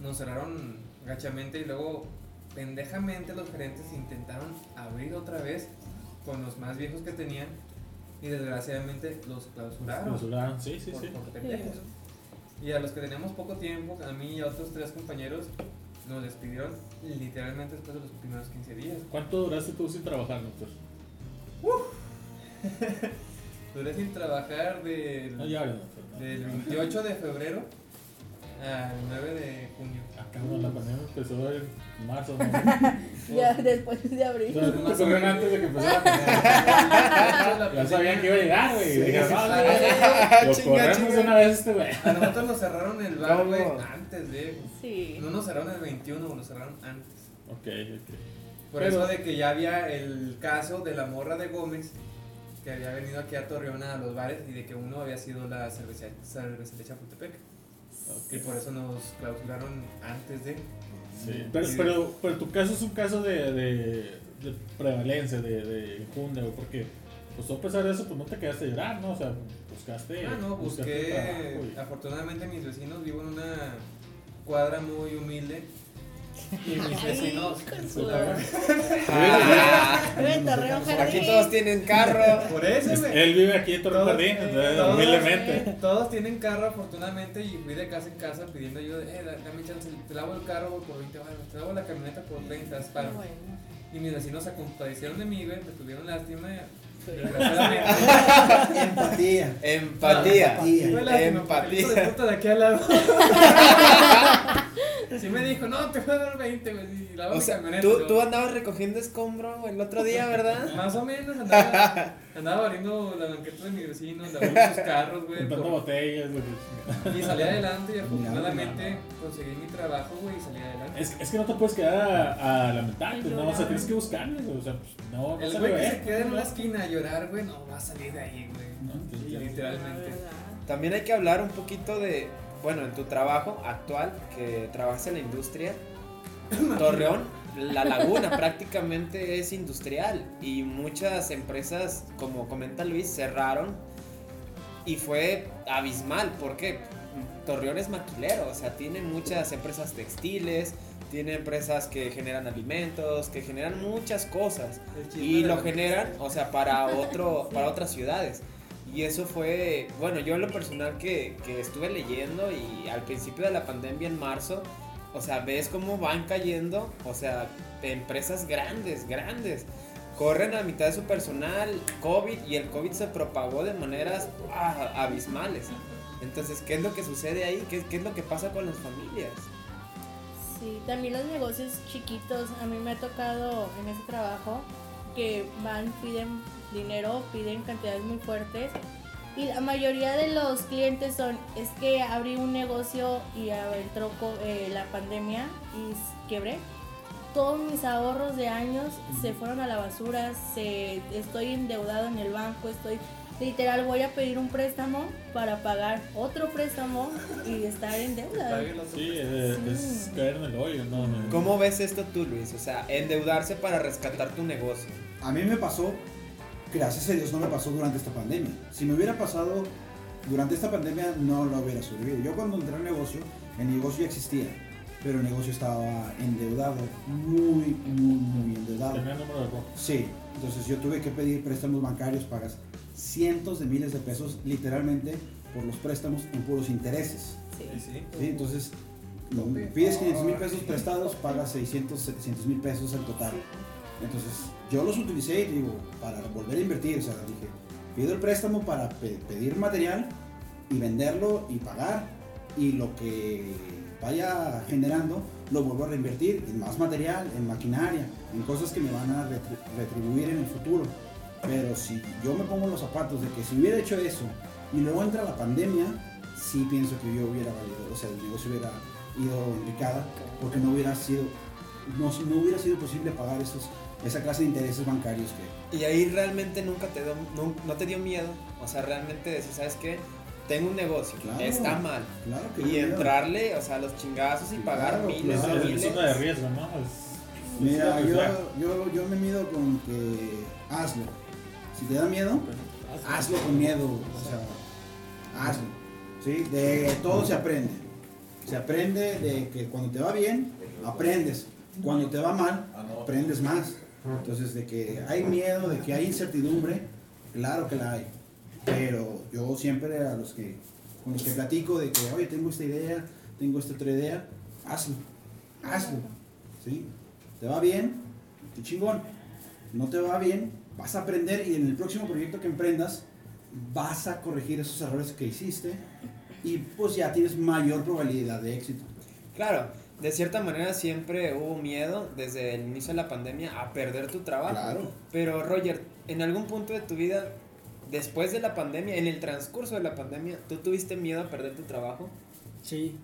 nos cerraron gachamente y luego pendejamente los gerentes intentaron abrir otra vez con los más viejos que tenían y desgraciadamente los clausuraron. clausuraron. Sí, sí, por, sí. por pendejos. Y a los que teníamos poco tiempo, a mí y a otros tres compañeros, nos despidieron literalmente después de los primeros 15 días. ¿Cuánto duraste tú sin trabajar, doctor? Duré sin trabajar del, No, ya, doctor. no. del 28 de febrero al 9 de junio. Cabrón, la pandemia empezó en marzo, ¿no? Ya después de abril. Entonces, Más o corrieron menos. antes de que empezara la pandemia. Ya sabían que iba a llegar, güey. Sí, Dije, sí, "No, sí. güey, Lo Chinga, corremos chinga. una vez este, güey. A nosotros nos cerraron el bar, güey, antes de. Sí. No nos cerraron el 21, nos cerraron antes. Ok, ok. Por Pero- eso de que ya había el caso de la morra de Gómez, que había venido aquí a Torreón a los bares y de que uno había sido la cerveza, cervecería Chapultepec. Y por eso nos clausuraron antes de. Sí, pero, pero, pero tu caso es un caso de, de, de prevalencia, de, de güey, porque pues a pesar de eso, pues no te quedaste a llorar, ¿no? O sea, buscaste. Ah, no, busqué. trabajo Afortunadamente, mis vecinos vivo en una cuadra muy humilde. Y mis vecinos. Aquí todos tienen carro. Por eso, Es- güey. Él vive aquí en Torreón Jardín, todos- humildemente. Todos tienen carro afortunadamente y fui de casa en casa pidiendo ayuda. Eh, da- dame chance, te lavo el carro por 20 baros, te lavo la camioneta por 30 es para. Bueno. Y mis vecinos se compadecieron de mí, güey, me tuvieron lástima. Empatía. Empatía. Empatía. Empatía. de aquí al lado. Sí me dijo, no, te voy a dar 20, güey, y lavo O mi sea, tú, Yo, tú andabas recogiendo escombro el otro día, ¿verdad? Más o menos andaba, andaba abriendo la banqueta de mis vecinos, lavando sus carros, güey. Por- botellas, güey. Y salí adelante y afortunadamente conseguí mi trabajo, güey, y salí adelante. Es, es que no te puedes quedar a, a lamentar, ¿no? O sea, tienes que buscarle, güey. O sea, pues no, no El güey que se queda en la esquina a llorar, güey, no va a salir de ahí, güey. No, La Literalmente. verdad. También hay que hablar un poquito de, bueno, en tu trabajo actual, que trabajas en la industria, Torreón, la laguna prácticamente es industrial y muchas empresas, como comenta Luis, cerraron y fue abismal porque Torreón es maquilero, o sea, tiene muchas empresas textiles, tiene empresas que generan alimentos, que generan muchas cosas y lo generan, o sea, para otro, para otras ciudades. Y eso fue, bueno, yo lo personal que, que estuve leyendo y al principio de la pandemia en marzo, o sea, ves cómo van cayendo, o sea, empresas grandes, grandes. Corren a mitad de su personal, COVID, y el COVID se propagó de maneras ah, abismales. Entonces, ¿qué es lo que sucede ahí? ¿Qué, ¿Qué es lo que pasa con las familias? Sí, también los negocios chiquitos. A mí me ha tocado en ese trabajo que van, piden dinero, piden cantidades muy fuertes. Y la mayoría de los clientes son, es que abrí un negocio y entró eh, la pandemia y quebré. Todos mis ahorros de años se fueron a la basura, se, estoy endeudado en el banco, estoy literal voy a pedir un préstamo para pagar otro préstamo y estar en deuda. Sí, eh, es, Sí. caer en el hoyo, no, no. ¿Cómo ves esto tú, Luis? O sea, endeudarse para rescatar tu negocio. A mí me pasó, gracias a Dios no me pasó durante esta pandemia. Si me hubiera pasado durante esta pandemia no lo hubiera sobrevivido. Yo cuando entré al negocio, el negocio ya existía, pero el negocio estaba endeudado, muy, muy, muy endeudado. Tenía el número de rojo. Sí, entonces yo tuve que pedir préstamos bancarios, pagas cientos de miles de pesos literalmente por los préstamos en puros intereses. Sí. Sí, sí. Entonces, no, pides 500 mil pesos prestados, pagas 600, 700 mil pesos en total. Entonces, yo los utilicé, digo, para volver a invertir. O sea, dije, pido el préstamo para pe- pedir material y venderlo y pagar. Y lo que vaya generando, lo vuelvo a reinvertir en más material, en maquinaria, en cosas que me van a retri- retribuir en el futuro. Pero si yo me pongo los zapatos de que si hubiera hecho eso y luego entra la pandemia, sí pienso que yo hubiera valido, o sea, el negocio hubiera ido en picada porque no hubiera sido, no, no hubiera sido posible pagar esos, esa clase de intereses bancarios que... Y ahí realmente nunca te dio, no, no te dio miedo. O sea, realmente decir, ¿sabes qué? Tengo un negocio, Claro. está mal. Claro que Y miedo. entrarle, o sea, a los chingazos y pagar Claro, miles claro. de Es miles. zona de riesgo, ¿no? Es- Mira, es yo, yo, yo me mido con que hazlo. Si te da miedo, hazlo con miedo. O sea, hazlo. ¿Sí? De todo se aprende. Se aprende de que cuando te va bien, aprendes. Cuando te va mal, aprendes más. Entonces, de que hay miedo, de que hay incertidumbre, claro que la hay. Pero yo siempre a los que, con los que platico de que, oye, tengo esta idea, tengo esta otra idea, hazlo. Hazlo. ¿Sí? ¿Te va bien? Qué chingón. No te va bien, vas a aprender y en el próximo proyecto que emprendas vas a corregir esos errores que hiciste y pues ya tienes mayor probabilidad de éxito. Claro, de cierta manera siempre hubo miedo desde el inicio de la pandemia a perder tu trabajo. Claro. Pero Roger, en algún punto de tu vida, después de la pandemia, en el transcurso de la pandemia, ¿tú tuviste miedo a perder tu trabajo? Sí.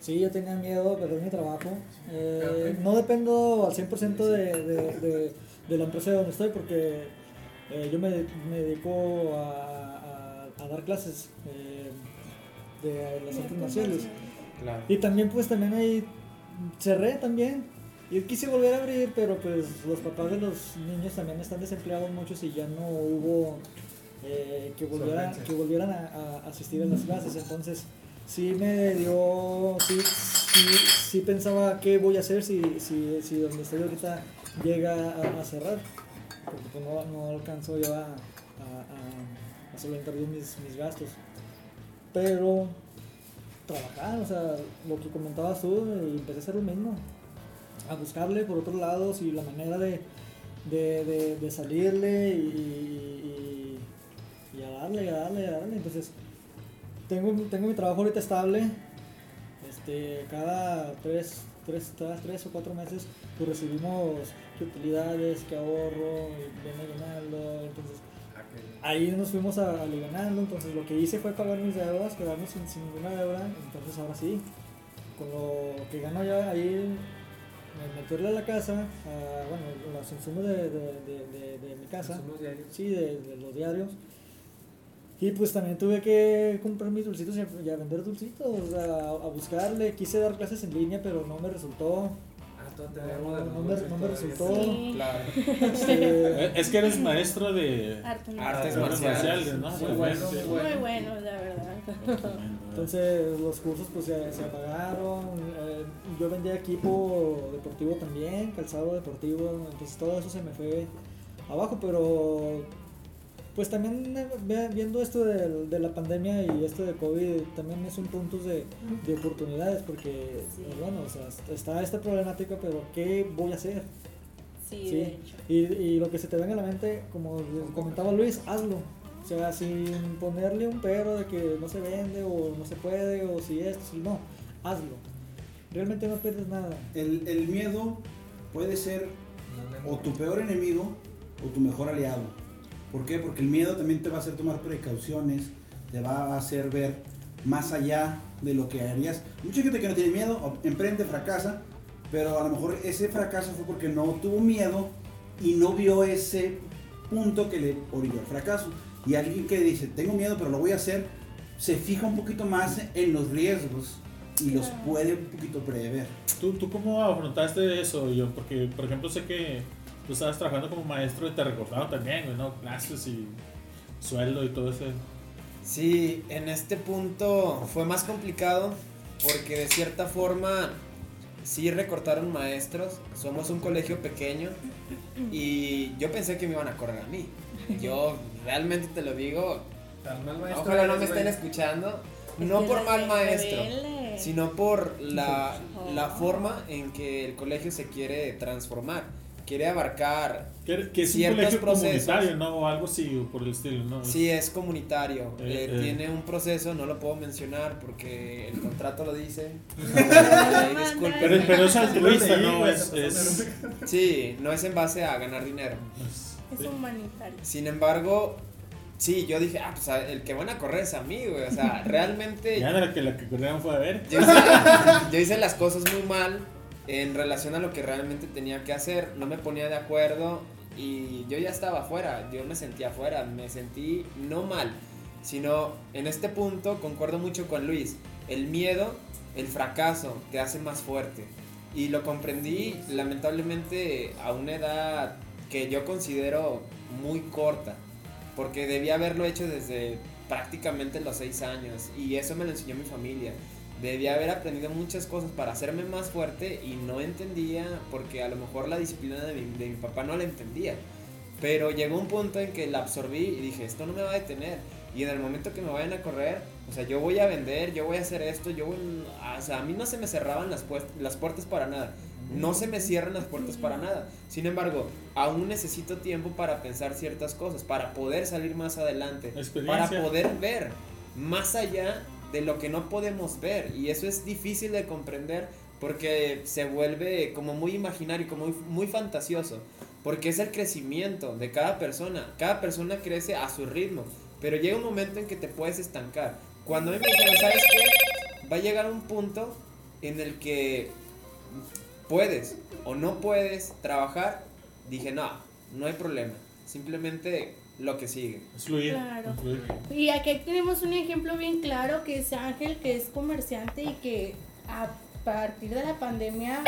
Sí, yo tenía miedo de perder mi trabajo. Eh, no dependo al 100% de, de, de, de la empresa donde estoy porque eh, yo me, me dedico a, a- a dar clases eh, de las artes marciales. Claro. Y también pues también ahí cerré también. Yo quise volver a abrir, pero pues los papás de los niños también están desempleados muchos y ya no hubo eh, que, volvieran, Solvencia. que volvieran a, a asistir a las clases. Entonces sí me dio, sí, sí, sí pensaba qué voy a hacer si, si, si donde estoy ahorita llega a, a cerrar. Porque pues no, no alcanzo yo a- a solventar bien mis, mis gastos. Pero trabajar, o sea, lo que comentabas tú, y empecé a hacer lo mismo. A buscarle por otros lados y la manera de, de, de, salirle y, y, y a darle, y a darle, a darle. Entonces, tengo, tengo mi trabajo ahorita estable. Este, cada tres, tres, tres o cuatro meses pues recibimos qué utilidades, qué ahorro, llenando. Entonces, ahí nos fuimos a, alivianando, entonces lo que hice fue pagar mis deudas, quedarme sin, sin ninguna deuda, entonces ahora sí, con lo que gano ya ahí, me- meterle a la casa, a, bueno, los insumos de, de, de, mi casa, Somos diarios. sí, de, los diarios, y pues también tuve que comprar mis dulcitos y a, y a vender dulcitos, a, a buscarle, quise dar clases en línea, pero no me resultó, no, me, me resultó, Sí. Claro. este, Es que eres maestro de Artes marciales. marciales, ¿no? Muy bueno, muy Muy bueno. bueno, la verdad. Entonces los cursos pues se, se apagaron, eh, yo vendía equipo deportivo también, calzado deportivo, entonces todo eso se me fue abajo, pero pues también eh, ve- viendo esto de, de la pandemia y esto de COVID también es un punto de, de oportunidades porque Sí. pues, bueno, o sea, está esta problemática, pero ¿qué voy a hacer? Sí, Sí. de hecho. Y, y lo que se te venga a la mente, como comentaba Luis, hazlo. O sea, sin ponerle un pero de que no se vende o no se puede o si esto, si no, hazlo. Realmente no pierdes nada. El, el miedo puede ser o tu peor enemigo o tu mejor aliado. ¿Por qué? Porque el miedo también te va a hacer tomar precauciones, te va a hacer ver más allá de lo que harías. Mucha gente que no tiene miedo emprende, fracasa, pero a lo mejor ese fracaso fue porque no tuvo miedo y no vio ese punto que le orilló al fracaso. Y alguien que dice, tengo miedo, pero lo voy a hacer, se fija un poquito más en los riesgos y los puede un poquito prever. ¿Tú, ¿Tú cómo afrontaste eso, yo? Porque, por ejemplo, sé que tú estabas trabajando como maestro y te recordaron también, güey, ¿no? Clases y sueldo y todo ese... Sí, en este punto fue más complicado porque de cierta forma sí recortaron maestros, somos un colegio pequeño y yo pensé que me iban a correr a mí. Yo realmente te lo digo, Tan mal maestro ojalá no me estén escuchando, Es no por mal maestro, sino por la, la forma en que el colegio se quiere transformar. Quiere abarcar Que, que es un ciertos colegio procesos. comunitario, ¿no? O algo así, por el estilo, ¿no? Sí, es comunitario. Eh, Eh, eh. Tiene un proceso, no lo puedo mencionar porque el contrato lo dice. Ahí, disculpen. Pero, pero es altruista, ¿no? Es, se es, Sí, no es en base a ganar dinero. Es humanitario. Sin embargo, sí, yo dije, ah, pues el que van a correr es a mí, güey. O sea, realmente ya de la que la que corrieron fue a ver. yo hice, yo hice las cosas muy mal en relación a lo que realmente tenía que hacer. No me ponía de acuerdo y yo ya estaba afuera. Yo me sentía afuera. Me sentí no mal, sino en este punto concuerdo mucho con Luis. El miedo, el fracaso te hace más fuerte. Y lo comprendí lamentablemente a una edad que yo considero muy corta. Porque debía haberlo hecho desde prácticamente los seis años. Y eso me lo enseñó mi familia. Debía haber aprendido muchas cosas para hacerme más fuerte y no entendía porque a lo mejor la disciplina de mi, de mi papá no la entendía. Pero llegó un punto en que la absorbí y dije, esto no me va a detener. Y en el momento que me vayan a correr, o sea, yo voy a vender, yo voy a hacer esto, yo voy... O sea, a mí no se me cerraban las, las puertas para nada. No se me cierran las puertas para nada. Sin embargo, aún necesito tiempo para pensar ciertas cosas, para poder salir más adelante, para poder ver más allá de lo que no podemos ver. Y eso es difícil de comprender porque se vuelve como muy imaginario, como muy, muy fantasioso. Porque es el crecimiento de cada persona. Cada persona crece a su ritmo. Pero llega un momento en que te puedes estancar. Cuando me dijeron, ¿sabes qué? Va a llegar un punto en el que puedes o no puedes trabajar. Dije, no, no hay problema. Simplemente lo que sigue. Es fluir. Claro. Y aquí tenemos un ejemplo bien claro que es Ángel, que es comerciante y que a partir de la pandemia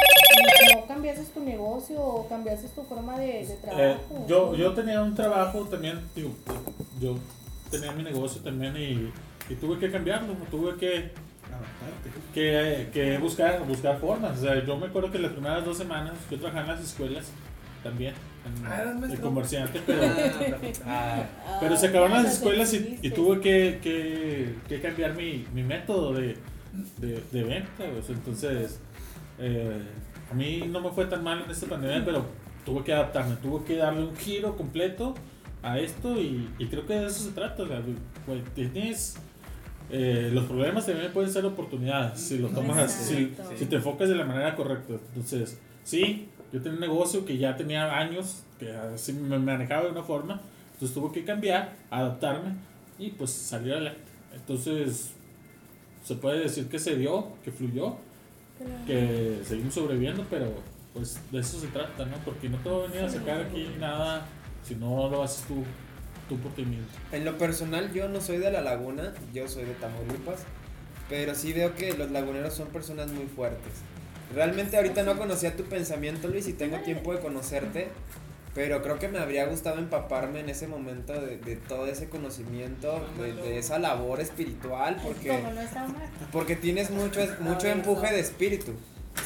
no cambiaste tu negocio o cambiaste tu forma de, de Eh, trabajo. yo, yo tenía un trabajo también, digo, yo tenía mi negocio también y, y tuve que cambiarlo, tuve que, que, que buscar, buscar formas. O sea, yo me acuerdo que las primeras dos semanas yo trabajaba en las escuelas también, en- Ah, maestro. comerciante, pero, Ah, Ah, pero se acabaron las lo escuelas y, y tuve que, que, que cambiar mi, mi método de, de, de venta. sea, entonces, eh, a mí no me fue tan mal en esta pandemia, pero tuve que adaptarme, tuve que darle un giro completo a esto y, y creo que de eso se trata. o sea, pues, tienes, eh, los problemas también pueden ser oportunidades si lo tomas así, si, si te enfocas de la manera correcta. Entonces, sí, yo tenía un negocio que ya tenía años, que así me manejaba de una forma, entonces tuve que cambiar, adaptarme y pues salir adelante. Entonces, se puede decir que se dio, que fluyó, Claro. que seguimos sobreviviendo, pero pues de eso se trata, ¿no? Porque no te va a venir a sacar aquí nada si no lo haces tú, tú por ti mismo. En lo personal, yo no soy de la laguna, yo soy de Tamaulipas, pero sí veo que los laguneros son personas muy fuertes. Realmente ahorita no conocía tu pensamiento, Luis, y tengo tiempo de conocerte, pero creo que me habría gustado empaparme en ese momento de, de todo ese conocimiento, de, de esa labor espiritual, porque... Porque tienes mucho, mucho empuje de espíritu.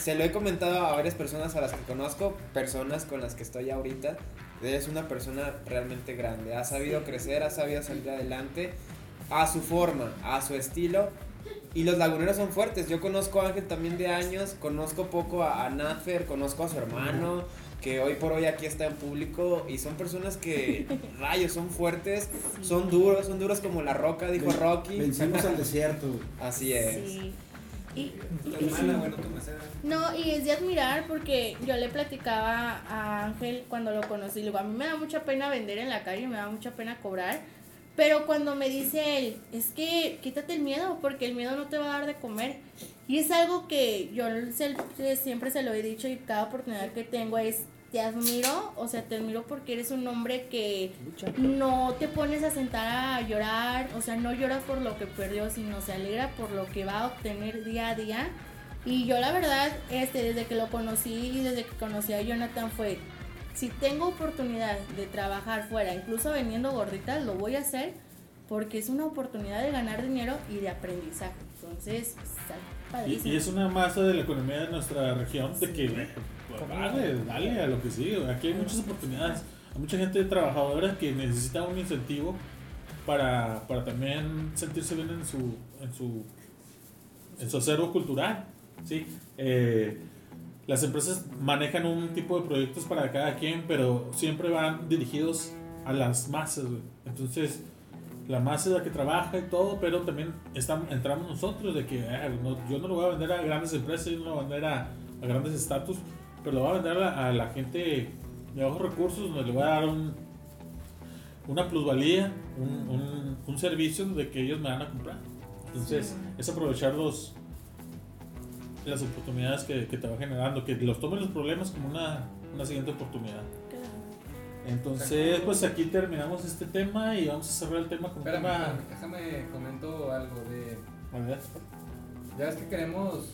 Se lo he comentado a varias personas a las que conozco, personas con las que estoy ahorita. Eres una persona realmente grande. Ha sabido crecer, ha sabido salir adelante a su forma, a su estilo. Y los laguneros son fuertes. Yo conozco a Ángel también de años, conozco poco a, a Nafer, conozco a su hermano, que hoy por hoy aquí está en público. Y son personas que, rayos, son fuertes, son duros, son duros como la roca, dijo Ven- Rocky. Vencimos al desierto. Así es. Sí. Y, Tu hermana, bueno, tu mesera. No, y es de admirar porque yo le platicaba a Ángel cuando lo conocí, le digo, a mí me da mucha pena vender en la calle, me da mucha pena cobrar, pero cuando me dice él, es que quítate el miedo porque el miedo no te va a dar de comer. Y es algo que yo se- siempre se lo he dicho y cada oportunidad que tengo es, te admiro, o sea, te admiro porque eres un hombre que no te pones a sentar a llorar, o sea, no llora por lo que perdió, sino se alegra por lo que va a obtener día a día. Y yo la verdad, este, desde que lo conocí y desde que conocí a Jonathan fue, si tengo oportunidad de trabajar fuera, incluso vendiendo gorditas, lo voy a hacer porque es una oportunidad de ganar dinero y de aprendizaje. Entonces, está Y, padrísimo. y es una masa de la economía de nuestra región de que pues, dale, dale a lo que sigue. Aquí hay muchas oportunidades. Hay mucha gente trabajadora que necesita un incentivo para, para también sentirse bien en su, en su en su acervo cultural. ¿sí? Eh, las empresas manejan un tipo de proyectos para cada quien, pero siempre van dirigidos a las masas. güey. Entonces, la masa es la que trabaja y todo, pero también estamos, entramos nosotros de que ah, no- yo no lo voy a vender a grandes empresas, yo no lo voy a vender a, a grandes estatus, pero lo voy a vender a, a la gente de bajos recursos, donde le voy a dar un, una plusvalía, un, un, un servicio de que ellos me van a comprar. Entonces, es aprovechar los, las oportunidades que, que te va generando, que los tomen los problemas como una, una siguiente oportunidad. Entonces, pues aquí terminamos este tema y vamos a cerrar el tema con Espérame, tema. déjame comento algo de. A ver. Ya ves que queremos.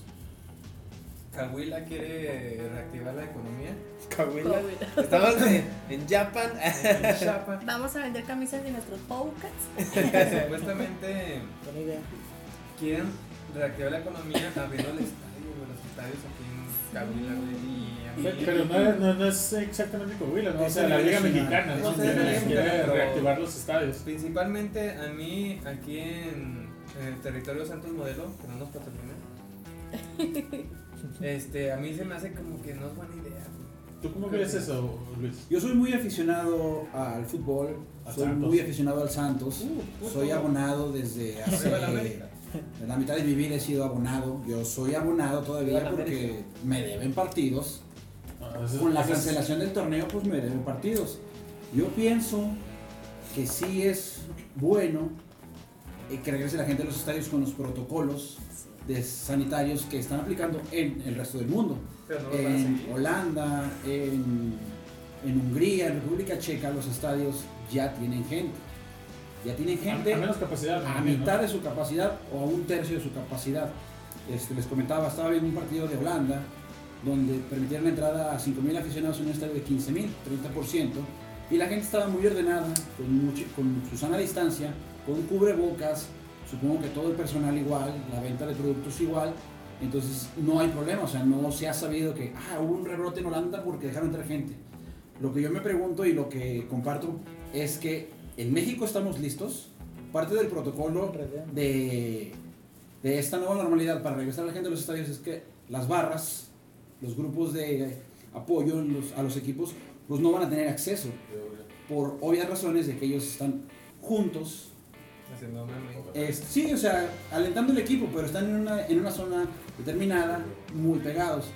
Cahuila quiere reactivar la economía. Cahuila. Estamos en, en Japan. En. Vamos a vender camisas de nuestros podcasts. Supuestamente Buena idea. quieren reactivar la economía abriendo estadios aquí en Cahuila, güey. Y a mí- Pero no es, no, no es exactamente Coahuila, ¿no? O Es sea, la Liga. Mexicana, ¿no? No sé, Quiere- es quiere pero- reactivar los estadios. Principalmente a mí aquí en, en el territorio Santos Modelo, que no nos patrocina. Este, a mí se me hace como que no es buena idea. ¿Tú cómo ves eso, Luis? Yo soy muy aficionado al fútbol, soy Santos. muy aficionado al Santos, Uh, soy puto. abonado desde hace... La América. En la mitad de mi vida he sido abonado, yo soy abonado todavía porque me deben partidos. Ah, Con la cancelación del torneo pues me deben partidos. Yo pienso que sí es bueno eh, que regrese la gente a los estadios con los protocolos de sanitarios que están aplicando en el resto del mundo. No En. Holanda, en, en Hungría, en República Checa, los estadios ya tienen gente. Ya tienen gente a, a menos capacidad. a ¿no? mitad de su capacidad o a un tercio de su capacidad. Este, les comentaba, estaba viendo un partido de Holanda donde permitieron la entrada a 5.000 aficionados en un estadio de 15.000, 30%, y la gente estaba muy ordenada, con, mucho- con su sana distancia, con cubrebocas, supongo que todo el personal igual, la venta de productos igual, entonces no hay problema, o sea, no se ha sabido que ah, hubo un rebrote en Holanda porque dejaron entrar gente. Lo que yo me pregunto y lo que comparto es que en México estamos listos, parte del protocolo de, de esta nueva normalidad para regresar a la gente a los estadios es que las barras, los grupos de apoyo los- a los equipos, pues no van a tener acceso por obvias razones de que ellos están juntos. Es- sí, o sea, alentando el equipo, pero están en una, en una zona determinada, muy pegados.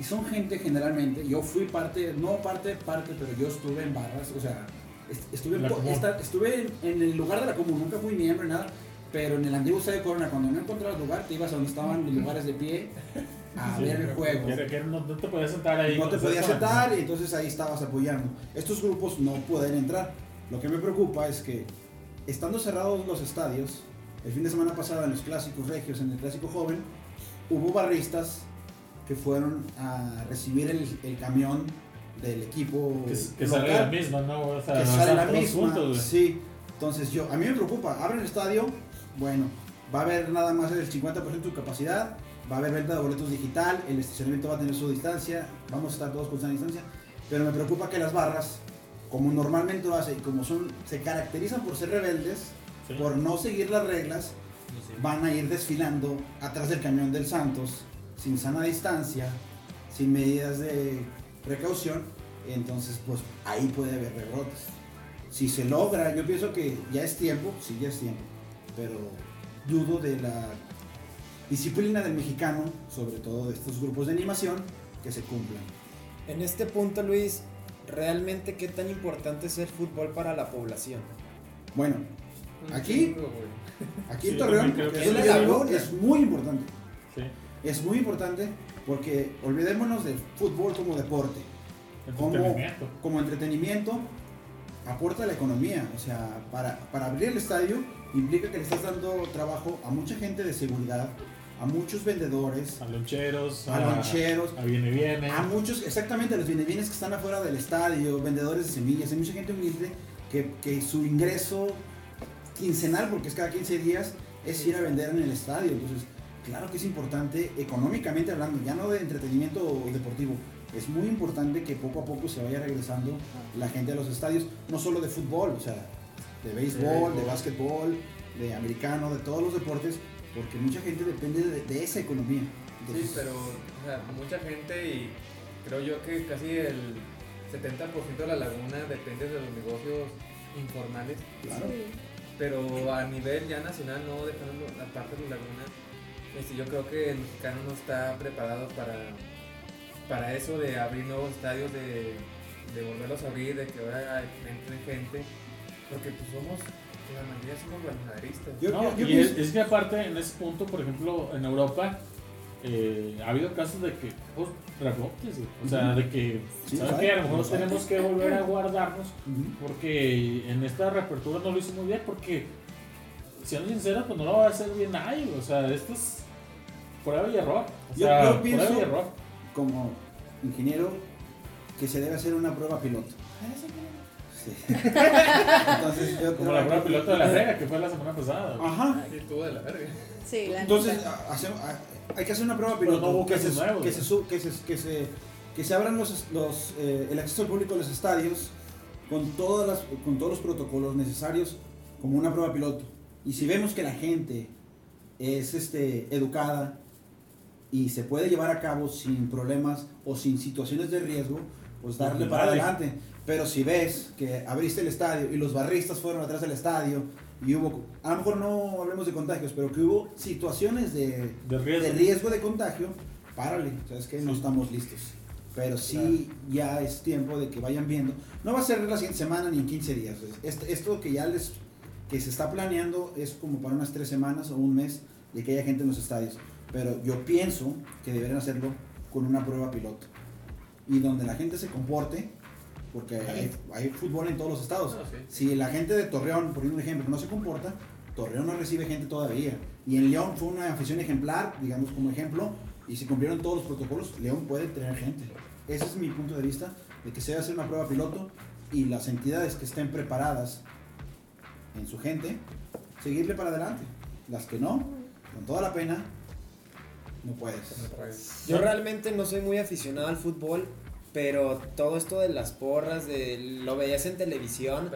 Y son gente generalmente, yo fui parte, no parte, parte, pero yo estuve en barras, o sea, estuve, en esta- estuve en, en el lugar de la común, nunca fui miembro nada, pero en el antiguo estadio de Corona, cuando no encontrabas lugar, te ibas a donde estaban los lugares de pie a Sí, ver el juego. que- que no, no te podías sentar ahí. No te cuando podías sentar y entonces ahí estabas apoyando. Estos grupos no pueden entrar. Lo que me preocupa es que estando cerrados los estadios, el fin de semana pasado en los clásicos regios, en el clásico joven, hubo barristas que fueron a recibir el, el camión del equipo Que, que local, sale la misma, ¿no? O sea, que no sale la misma. juntos, sí, entonces yo, a mí me preocupa, abren el estadio, bueno, va a haber nada más el 50% de su capacidad, va a haber venta de boletos digital, el estacionamiento va a tener su distancia, vamos a estar todos con sana distancia, pero me preocupa que las barras, como normalmente lo hace y como son, se caracterizan por ser rebeldes, Sí. por no seguir las reglas, van a ir desfilando atrás del camión del Santos, sin sana distancia, sin medidas de precaución, entonces pues ahí puede haber rebrotes. Si se logra, yo pienso que ya es tiempo, sí ya es tiempo, pero dudo de la disciplina del mexicano, sobre todo de estos grupos de animación, que se cumplan. En este punto, Luis, ¿realmente qué tan importante es el fútbol para la población? Bueno, Aquí- aquí Sí, en Torreón, que es muy importante. Sí. Es muy importante porque olvidémonos del fútbol como deporte. como, Entretenimiento. como entretenimiento aporta a la economía. O sea, para, para abrir el estadio implica que le estás dando trabajo a mucha gente de seguridad, a muchos vendedores, A loncheros, a loncheros, a viene viene. a muchos, exactamente, a los bienes que están afuera del estadio, vendedores de semillas. Hay mucha gente humilde que, que su ingreso quincenal, porque es cada 15 días, es ir a vender en el estadio. Entonces, claro que es importante, económicamente hablando, ya no de entretenimiento deportivo, es muy importante que poco a poco se vaya regresando la gente a los estadios, no solo de fútbol, o sea, de béisbol, de básquetbol, de americano, de todos los deportes, porque mucha gente depende de, de esa economía. Sí, pero o sea, mucha gente y creo yo que casi el 70% de la laguna depende de los negocios informales. claro. Pero a nivel ya nacional, no dejando la parte de la laguna, este, yo creo que el mexicano no está preparado para, para eso de abrir nuevos estadios, de, de volverlos a abrir, de que ahora entre gente, porque pues somos, la mayoría somos ganaderistas. Yo- No, y es, es que aparte, en ese punto, por ejemplo, en Europa, eh, ha habido casos de que, pues, rebotes, o sea, de que, Sí, ¿sabes qué? A lo mejor tenemos que volver a guardarnos porque en esta reapertura no lo muy bien, porque, siendo sincero, pues no lo va a hacer bien nadie, o sea, esto es prueba y error, o Yo- sea, yo prueba pienso- y error. como ingeniero que se debe hacer una prueba piloto. Sí. Entonces, yo Como la prueba piloto de la Vega, que fue la semana pasada. Ajá. Estuvo de la verga. Sí, la Entonces, hace- hay que hacer una prueba piloto. que, se, que, se, que se abran los, los, eh, el acceso al público a los estadios con, todas las, con todos los protocolos necesarios como una prueba piloto. Y si vemos que la gente es este, educada y se puede llevar a cabo sin problemas o sin situaciones de riesgo, pues darle para adelante. Pero si ves que abriste el estadio y los barristas fueron atrás del estadio y hubo, a lo mejor no hablemos de contagios, pero que hubo situaciones de, De riesgo. de riesgo de contagio, párale, sabes que no estamos listos. Pero sí ya es tiempo de que vayan viendo. No va a ser la siguiente semana ni en 15 días. Este- esto que ya les que se está planeando es como para unas tres semanas o un mes de que haya gente en los estadios. Pero yo pienso que deberían hacerlo con una prueba piloto. Y donde la gente se comporte, porque hay, hay fútbol en todos los estados. No, sí. Si la gente de Torreón, por un ejemplo, no se comporta, Torreón no recibe gente todavía. Y en León fue una afición ejemplar, digamos como ejemplo, y si cumplieron todos los protocolos, León puede tener gente. Ese es mi punto de vista, de que se debe hacer una prueba piloto y las entidades que estén preparadas en su gente, seguirle para adelante. Las que no, con toda la pena, no puedes. Yo realmente no soy muy aficionado al fútbol, pero todo esto de las porras, de lo veías en televisión,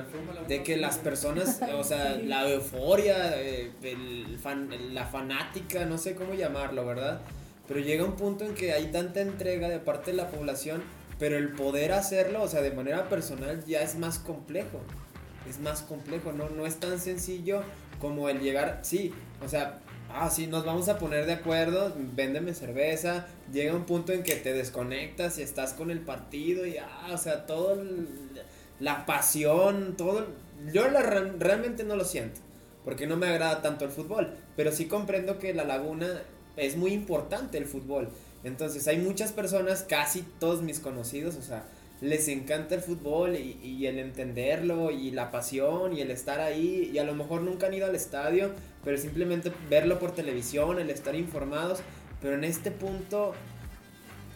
de que las personas, o sea, Sí. la euforia, eh, el fan- la fanática, no sé cómo llamarlo, ¿verdad? Pero llega un punto en que hay tanta entrega de parte de la población, pero el poder hacerlo, o sea, de manera personal ya es más complejo. Es más complejo, no, no es tan sencillo como el llegar, sí, o sea, ah, sí, nos vamos a poner de acuerdo, véndeme cerveza, llega un punto en que te desconectas y estás con el partido y, ah, o sea, todo, la pasión, todo, yo la, re- realmente no lo siento, porque no me agrada tanto el fútbol, pero sí comprendo que la laguna es muy importante el fútbol, entonces hay muchas personas, casi todos mis conocidos, o sea, les encanta el fútbol y, y el entenderlo y la pasión y el estar ahí y a lo mejor nunca han ido al estadio, pero simplemente verlo por televisión, el estar informados, pero en este punto,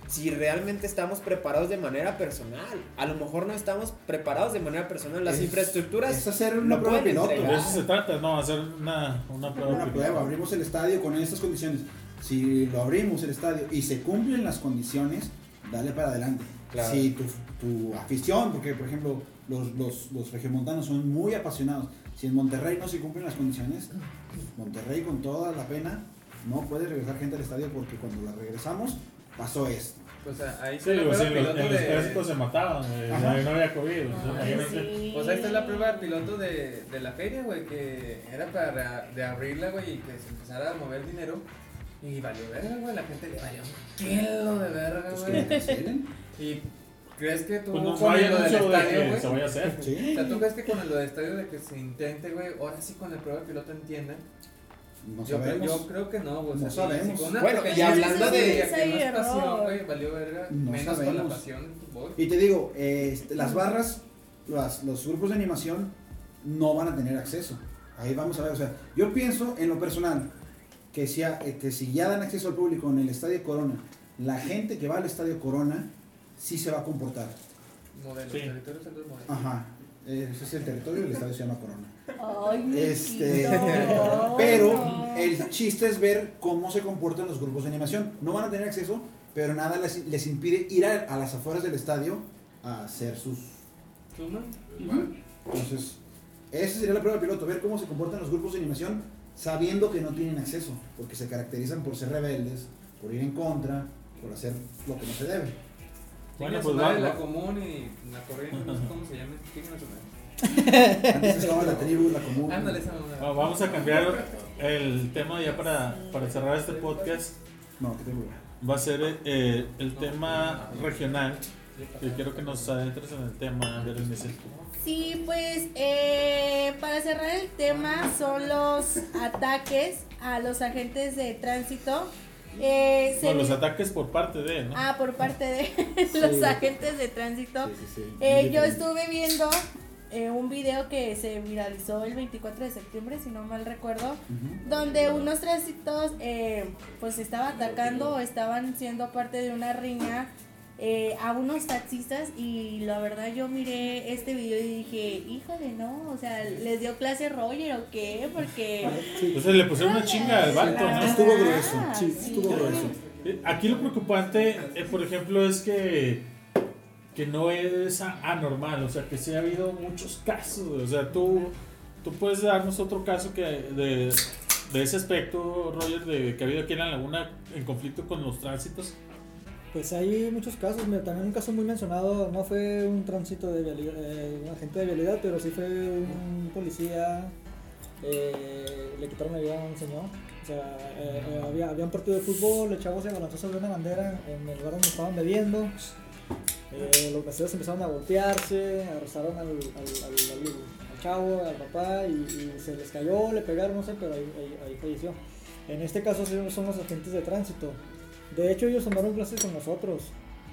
si realmente estamos preparados de manera personal, a lo mejor no estamos preparados de manera personal, las Es- infraestructuras Es hacer una lo prueba piloto. entregar. De eso se trata, no, hacer una, una prueba. Una prueba, abrimos el estadio con estas condiciones. Si lo abrimos el estadio y se cumplen las condiciones, dale para adelante. Claro. Si tu, tu afición, porque por ejemplo los, los, los regiomontanos son muy apasionados, si en Monterrey no se cumplen las condiciones, Monterrey con toda la pena no puede regresar gente al estadio porque cuando la regresamos pasó esto. Pues ahí Sí, está la o sea, prueba en los, piloto los de- clásicos se mataban, ahí no había COVID. o sea, Ay, sí. Pues ahí está la prueba piloto de, de la feria, güey, que era para de abrirla, güey, y que se empezara a mover dinero. Y valió verga, güey, la gente le valió un kilo de verga, Pues güey. cancelen. Y crees que tú Pues no con hay lo del de estadio, que güey. se vaya a hacer. Sí. O sea, ¿tú crees que con lo del estadio de que se intente, güey, ahora sí con la prueba piloto entiendan? No Yo, creo, sabemos. yo creo que no, güey. o sea, No sabemos. si Bueno, y hablando distancia de- que no es pasión, güey, valió verga, No menos con la sabemos. pasión del fútbol. Y te digo, eh, este, las barras, las- los grupos de animación no van a tener acceso. Ahí vamos a ver, o sea, yo pienso en lo personal que si, eh, que si ya dan acceso al público en el Estadio Corona, la gente que va al Estadio Corona sí se va a comportar. Modelos, Sí. territorios son los modelos. Ajá, ese es el territorio, el estadio se llama Corona. Ay, Este, Luisito. pero el chiste es ver cómo se comportan los grupos de animación. No van a tener acceso, pero nada les, les impide ir a, a las afueras del estadio a hacer sus ¿Tú, no? Entonces, esa sería la prueba piloto, ver cómo se comportan los grupos de animación sabiendo que no tienen acceso, porque se caracterizan por ser rebeldes, por ir en contra, por hacer lo que no se debe. Bueno, Bueno, pues pues va- la común y la corriente, no sé cómo se llama. Antes la tribu, la común. Ándale esa. Ah, Vamos a cambiar el tema ya para, para cerrar este podcast. No, ¿qué tribu? Va a ser eh, el tema regional. Yo quiero que nos adentres en el tema, Berenice. Sí, pues eh, para cerrar el tema son los ataques a los agentes de tránsito. Eh, se No, los vi- ataques por parte de, ¿no? ah, por parte de los agentes de tránsito. Sí, sí, sí. Eh, yo estuve viendo eh, un video que se viralizó el 24 de septiembre, si no mal recuerdo, donde unos tránsitos eh, pues estaban atacando o estaban siendo parte de una riña eh, a unos taxistas y la verdad yo miré este video y dije, híjole, no, o sea, ¿les dio clase Roger o qué? Porque... Sí. Entonces le pusieron una chinga al vato, Ah, ¿no? Estuvo grueso, sí, sí. estuvo grueso. Eh, Aquí lo preocupante, eh, por ejemplo, es que, que no es anormal, o sea, que sí ha habido muchos casos, o sea, tú, tú puedes darnos otro caso que de, de ese aspecto, Roger, de que ha habido aquí en la laguna en conflicto con los tránsitos. Pues hay muchos casos, también un caso muy mencionado, no fue un tránsito de eh, un agente de vialidad, pero sí fue un policía, eh, le quitaron la vida a un señor. O sea, eh, eh, había, un partido de fútbol, el chavo se abalanzó sobre una bandera en el lugar donde estaban bebiendo. Los meseros empezaron a golpearse, arrestaron al, chavo, al papá, y, se les cayó, le pegaron, no sé, pero ahí, ahí- ahí falleció. En este caso son los agentes de tránsito. De hecho, ellos tomaron clases con nosotros.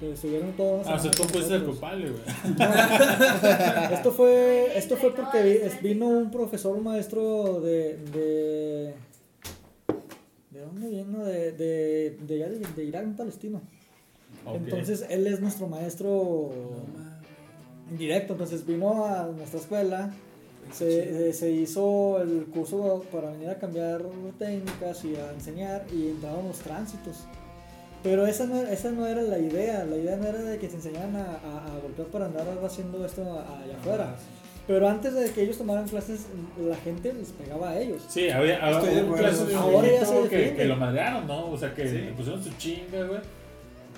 que Estuvieron todos. Ah, tú fuiste el culpable, güey. Esto fue, esto fue porque vino un profesor, un maestro de. ¿De, ¿de dónde vino? De, de, de, de, Irán, palestino. Ok. Entonces, él es nuestro maestro directo. Entonces, vino a nuestra escuela. Se, se hizo el curso para venir a cambiar técnicas y a enseñar y entraron los tránsitos. Pero esa no, esa no era la idea, la idea no era de que se enseñaran a, a- a golpear para andar haciendo esto allá afuera. Pero antes de que ellos tomaran clases, la gente les pegaba a ellos. Sí, había, había Estoy caso de Ahora ya se que, que lo madrearon, ¿no? O sea, que Sí. le pusieron su chinga, güey.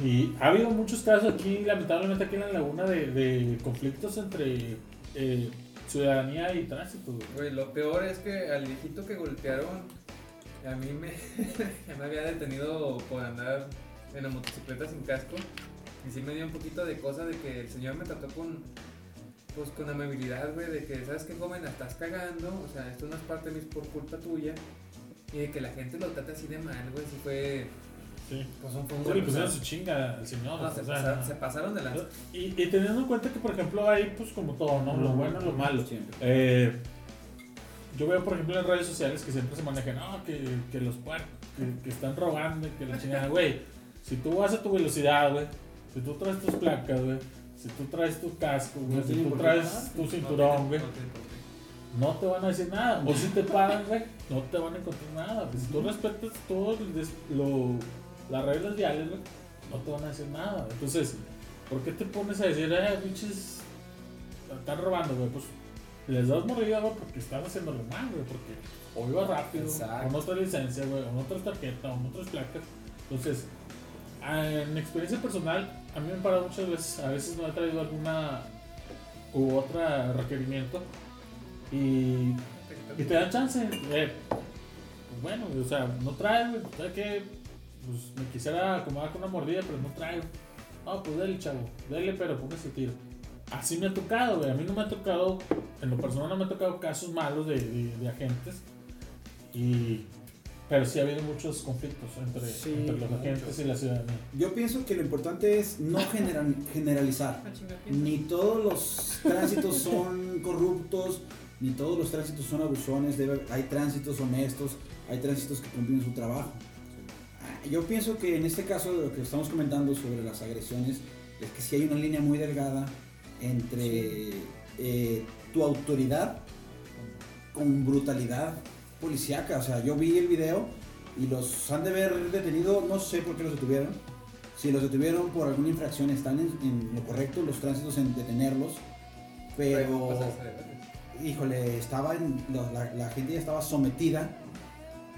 Y ha habido muchos casos aquí, lamentablemente aquí en la laguna, de, de conflictos entre eh, ciudadanía y tránsito, güey. Güey, lo peor es que al viejito que golpearon, a mí me, me había detenido por andar en la motocicleta sin casco. Y sí me dio un poquito de cosa de que el señor me trató con, pues con amabilidad, güey, de que, ¿sabes qué, joven? La estás cagando, o sea, esto no es parte de mí, es por culpa tuya. Y de que la gente lo trata así de mal, güey, sí fue, Sí. pues un, un Sí, pusieron su chinga al señor. no, se, sea, pasaron, se pasaron de la... y, y teniendo en cuenta que, por ejemplo, hay, pues, como todo, ¿no? Lo bueno y lo malo. Siempre. Eh, yo veo, por ejemplo, en redes sociales que siempre se manejan, no, que, que los puercos, que, que están robando, y que la chingada, güey. Si tú vas a tu velocidad, güey, si tú traes tus placas, güey, si tú traes tu casco, güey, No si tú traes tu cinturón, güey, no te van a decir nada. O si te paran, güey, no te van a encontrar nada. Si tú respetas lo, las reglas viales, güey, no te van a decir nada. Entonces, ¿por qué te pones a decir, eh, pinches, están robando, güey? Pues les das mordida, güey, porque están haciéndolo mal, güey, porque o iba rápido, Exacto. o no traes licencia, güey, o no traes tarjeta, o no traes placas. Entonces, en experiencia personal, a mí me han parado muchas veces, a veces no he traído alguna u otra requerimiento y, y te dan chance. eh, pues bueno, o sea, no ¿sabes qué? Pues me quisiera acomodar con una mordida, pero no traigo. No, pues dale, chavo, dale, pero póngase tiro. Así me ha tocado, güey. A mí no me ha tocado, en lo personal no me ha tocado casos malos de, de- de agentes. Y, pero sí ha habido muchos conflictos entre, Sí, entre los agentes y la ciudadanía. Yo pienso que lo importante es no general- generalizar. Ni todos los tránsitos son corruptos, ni todos los tránsitos son abusones. debe- hay tránsitos honestos, hay tránsitos que cumplen su trabajo. Ah, Yo pienso que en este caso de lo que estamos comentando sobre las agresiones es que sí hay una línea muy delgada entre eh, tu autoridad con brutalidad policíaca. O sea, yo vi el video y los han de haber detenido, no sé por qué los detuvieron. Si los detuvieron por alguna infracción, están en, en lo correcto los tránsitos en detenerlos. Pero, híjole, estaba en- la, la- la gente ya estaba sometida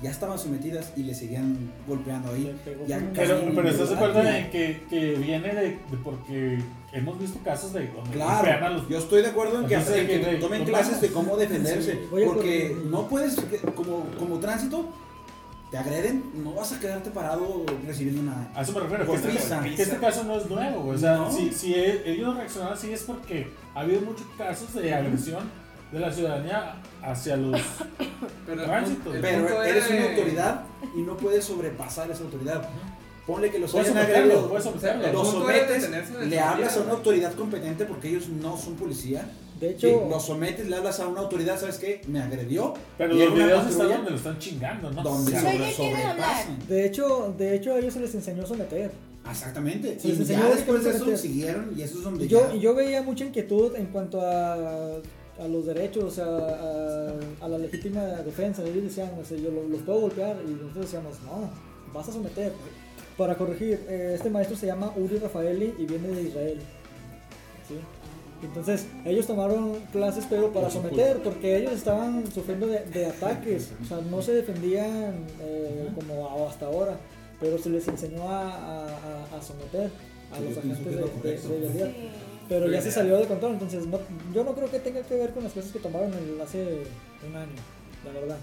ya estaban sometidas y le seguían golpeando ahí. Ya Pero, pero estás de acuerdo en que, que viene de, de porque hemos visto casos de donde a Claro, los yo estoy de acuerdo en que, tomen clases de cómo defenderse, Sí. Oye, porque pero- no puedes, que- como, como tránsito, te agreden, no vas a quedarte parado recibiendo una... A eso me refiero, que este, que este caso no es nuevo. O sea, No. si, si ellos reaccionaron así es porque ha habido muchos casos de agresión de la ciudadanía hacia los Pero el Tránsito. punto- el Pero eres una autoridad y no puedes sobrepasar esa autoridad. Ponle que los Puedes hayan los sometes, le hablas a una autoridad competente porque ellos no son policía. De Sí, hecho, los sometes, le hablas a una autoridad, ¿sabes qué? Me agredió. Pero los videos están donde lo están chingando, ¿no? donde sobre, sobrepasan. de hecho, de hecho a ellos se les enseñó a someter. Exactamente. Se les y enseñó ya después de eso siguieron y eso es donde yo, ya- yo veía mucha inquietud en cuanto a, a los derechos, a, a, a la legítima defensa. Ellos decían, o sea, yo lo- los puedo golpear y nosotros decíamos, no, vas a someter. Para corregir, eh, este maestro se llama Uri Rafaeli y viene de Israel. ¿sí? Entonces, ellos tomaron clases, pero para someter, porque ellos estaban sufriendo de, de ataques, o sea, no se defendían eh, como hasta ahora, pero se les enseñó a, a- a- a someter a los agentes de, de, de. Pero ya se salió de control, entonces no- yo no creo que tenga que ver con las cosas que tomaron el- hace un año, la verdad.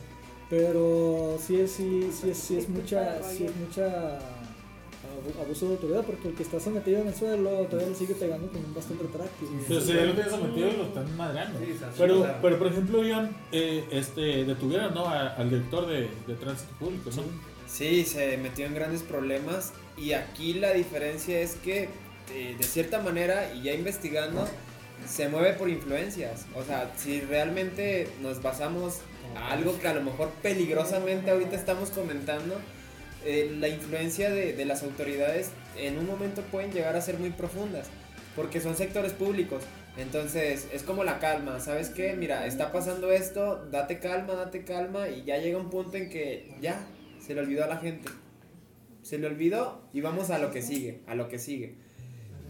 Pero sí es, sí, sí es, sí es mucha, sí es mucha abu- abuso de autoridad, porque el que está sometido en el suelo todavía le sigue pegando con un bastón retráctil. Pero si ya lo tienes sometido y lo están madrando. Pero, pero por ejemplo, Ian, eh, este, detuvieron ¿no? a- al director de, de tránsito público, ¿no? Sí, se metió en grandes problemas y aquí la diferencia es que eh, de cierta manera y ya investigando se mueve por influencias. O sea, si realmente nos basamos a algo que a lo mejor peligrosamente ahorita estamos comentando, eh, la influencia de, de las autoridades en un momento pueden llegar a ser muy profundas porque son sectores públicos. Entonces es como la calma, ¿sabes qué? Mira, está pasando esto, date calma, date calma y ya llega un punto en que ya se le olvidó a la gente. Se le olvidó y vamos a lo que sigue, a lo que sigue.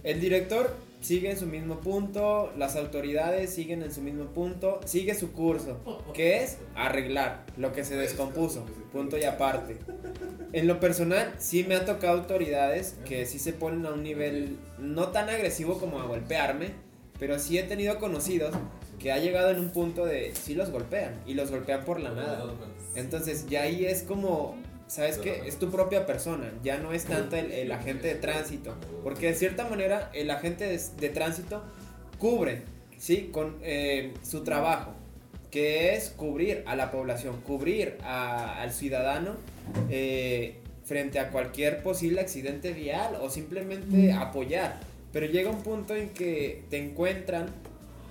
El director sigue en su mismo punto, las autoridades siguen en su mismo punto, sigue su curso, que es arreglar lo que se descompuso, punto y aparte. En lo personal, sí me ha tocado autoridades que sí se ponen a un nivel no tan agresivo como a golpearme, pero sí he tenido conocidos que ha llegado en un punto de sí los golpean y los golpean por la nada. Entonces ya ahí es como, ¿sabes qué? Es tu propia persona, ya no es tanto el, el agente de tránsito, porque de cierta manera el agente de, tránsito cubre, ¿sí? Con eh, su trabajo, que es cubrir a la población, cubrir a- al ciudadano eh, frente a cualquier posible accidente vial o simplemente apoyar. Pero llega un punto en que te encuentran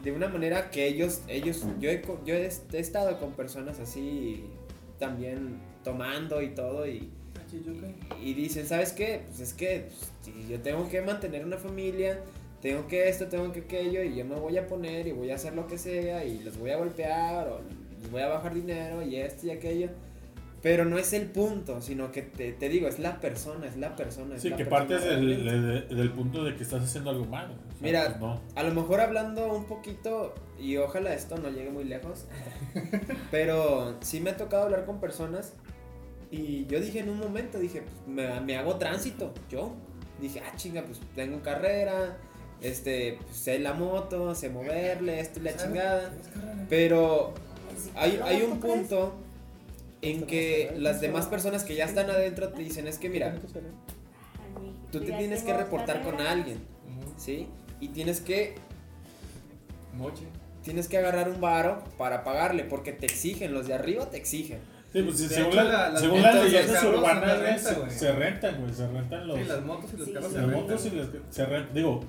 de una manera que ellos, ellos, yo he, yo he estado con personas así también tomando y todo y, y dicen, ¿sabes qué? Pues es que pues, si yo tengo que mantener una familia, tengo que esto, tengo que aquello y yo me voy a poner y voy a hacer lo que sea y los voy a golpear o les voy a bajar dinero y esto y aquello. Pero no es el punto, sino que te, te digo, es la persona, es la persona. es Sí, la que persona partes del, realmente. de- del punto de que estás haciendo algo malo. O sea, Mira, pues no. A lo mejor hablando un poquito, y ojalá esto no llegue muy lejos, pero sí me ha tocado hablar con personas y yo dije en un momento, dije, pues, me, me hago tránsito, yo. Dije, ah, chinga, pues tengo carrera, este, pues, sé la moto, sé moverle, esto y la chingada. Pero hay, hay un punto en que las demás personas que ya están adentro te dicen, es que mira, tú te tienes que reportar con alguien, ¿sí? Y tienes que Moche. tienes que agarrar un varo para pagarle, porque te exigen, los de arriba te exigen. Sí, pues sí, De según, hecho, la- la- las según las leyendas urbanas, se güey, rentan, se, güey. se rentan, güey, se rentan los, Sí, las motos y los Sí, carros se motos y se rentan, digo,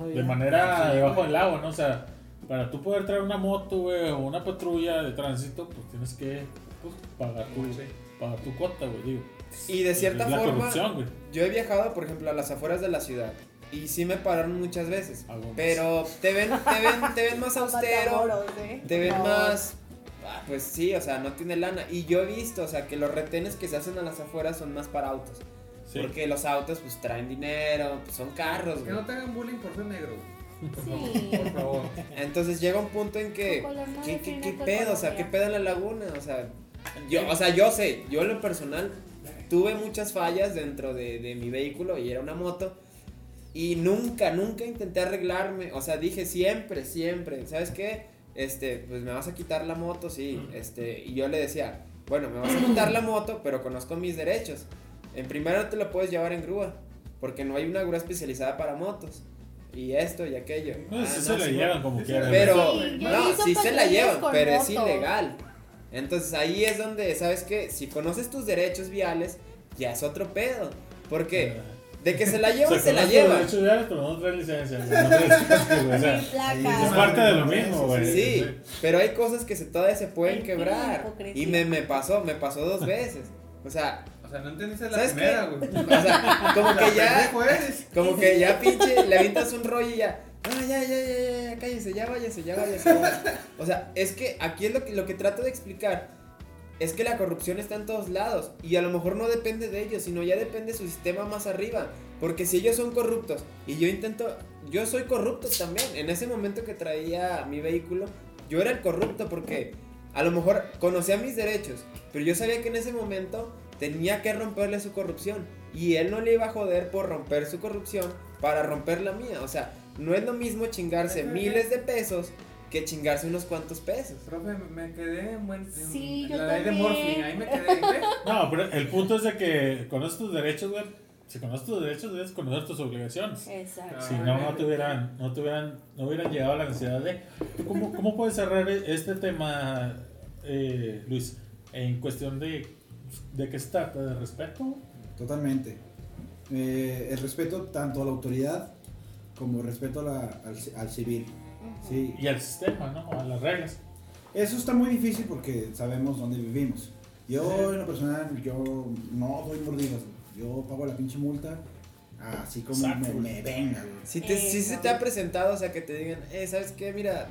no de manera Sí, debajo del agua, ¿no? O sea, para tú poder traer una moto, güey, o una patrulla de tránsito, pues tienes que pues, pagar, tu, pagar tu cuota, güey, digo. Y de cierta Es la forma, yo he viajado, por ejemplo, a las afueras de la ciudad. Y sí me pararon muchas veces. Pero te ven, te ven, te ven más austero. ¿eh? Te ven más. Ah, Pues sí, o sea, no tiene lana. Y yo he visto, o sea, que los retenes que se hacen a las afueras son más para autos. Sí. Porque los autos, pues traen dinero, pues son carros, Que güey. no te hagan bullying por ser negro. Sí. Por favor. Entonces llega un punto en que. Tu color no ¿Qué, qué, define qué tu pedo? O sea. ¿qué pedo en la laguna? O sea, yo, o sea, yo sé, yo en lo personal tuve muchas fallas dentro de, de mi vehículo y era una moto. Y nunca, nunca intenté arreglarme. O sea, dije siempre, siempre. ¿Sabes qué? Este, pues me vas a quitar la moto, sí. Este, y yo le decía, bueno, me vas a quitar la moto, pero conozco mis derechos. En primero no te lo puedes llevar en grúa, porque no hay una grúa especializada para motos. Y esto y aquello. No, Ah, no, se la sí, llevan como quieran. Pero, Sí, no, sí se la llevan, pero es ilegal. Entonces ahí es donde, ¿sabes qué? Si conoces tus derechos viales, ya es otro pedo. Porque de que se la llevan, se la viales, pero no trae licencia. o sea, es parte de lo mismo, güey. Sí, pero hay cosas que se, todavía se pueden quebrar. Y me, me pasó, me pasó dos veces. O sea, O sea, no entendiste la primera, güey. o sea, como que ya, como que ya pinche, le avientas un rollo y ya. Ah, ya, ya, ya, ya, ya, cállese, ya váyase, ya váyase. ya váyase". O sea, es que aquí es lo que, lo que trato de explicar. Es que la corrupción está en todos lados. Y a lo mejor no depende de ellos, sino ya depende de su sistema más arriba. Porque si ellos son corruptos y yo intento. Yo soy corrupto también. En ese momento que traía mi vehículo, yo era el corrupto porque a lo mejor conocía mis derechos. Pero yo sabía que en ese momento tenía que romperle su corrupción. Y él no le iba a joder por romper su corrupción para romper la mía. O sea, no es lo mismo chingarse miles de pesos que chingarse unos cuantos pesos. Profe, me quedé en buen. en Sí, yo la ley de también. Morphy, ahí me quedé. ¿ve? No, pero el punto es de que conoces tus derechos, güey. Si conoces tus derechos, debes conocer tus obligaciones. Exacto. Si no, no te hubieran, no te hubieran, no hubieran llegado a la necesidad de. ¿Tú cómo, cómo puedes cerrar este tema, eh, Luis? En cuestión de, de qué se trata, de respeto. Totalmente. Eh, el respeto tanto a la autoridad como el respeto a la- al, al civil. Sí, Y al sistema, ¿no? A las reglas. Eso está muy difícil porque sabemos dónde vivimos. Yo, en lo personal, yo no doy mordidas. Yo pago la pinche multa así como Exacto. me, me venga. Si, te, si se te ha presentado, o sea, que te digan, eh, ¿sabes qué? Mira,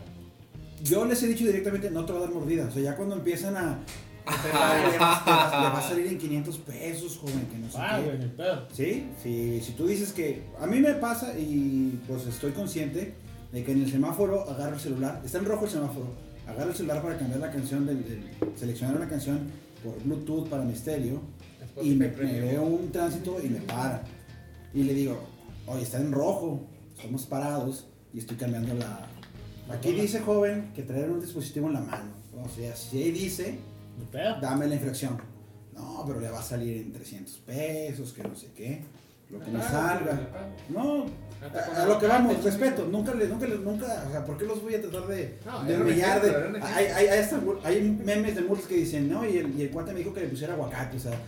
Yo les he dicho directamente, no te voy a dar mordida. O sea, ya cuando empiezan a... "Ay, le, va, va- va a salir en 500 pesos, joven, que no sé Ah, qué". pedo. Sí, sí, si tú dices que a mí me pasa y pues estoy consciente de que en el semáforo agarro el celular, está en rojo el semáforo, agarro el celular para cambiar la canción, del, del- seleccionar una canción por Bluetooth para mi estéreo y me, me veo un tránsito y me para. Y le digo, oye, está en rojo, estamos parados y estoy cambiando la... Aquí dice joven que traer un dispositivo en la mano. O sea, si ahí dice, dame la infracción. No, pero le va a salir en 300 pesos, que no sé qué. Lo que me Ah, salga. No, a, a lo que vamos, respeto. Nunca, le, nunca, le- nunca, o sea, ¿por qué los voy a tratar de, No, de humillar? De, hay, hay, hay, hasta hay memes de multas que dicen, no, y el, y el cuate me dijo que le pusiera aguacate, o sea.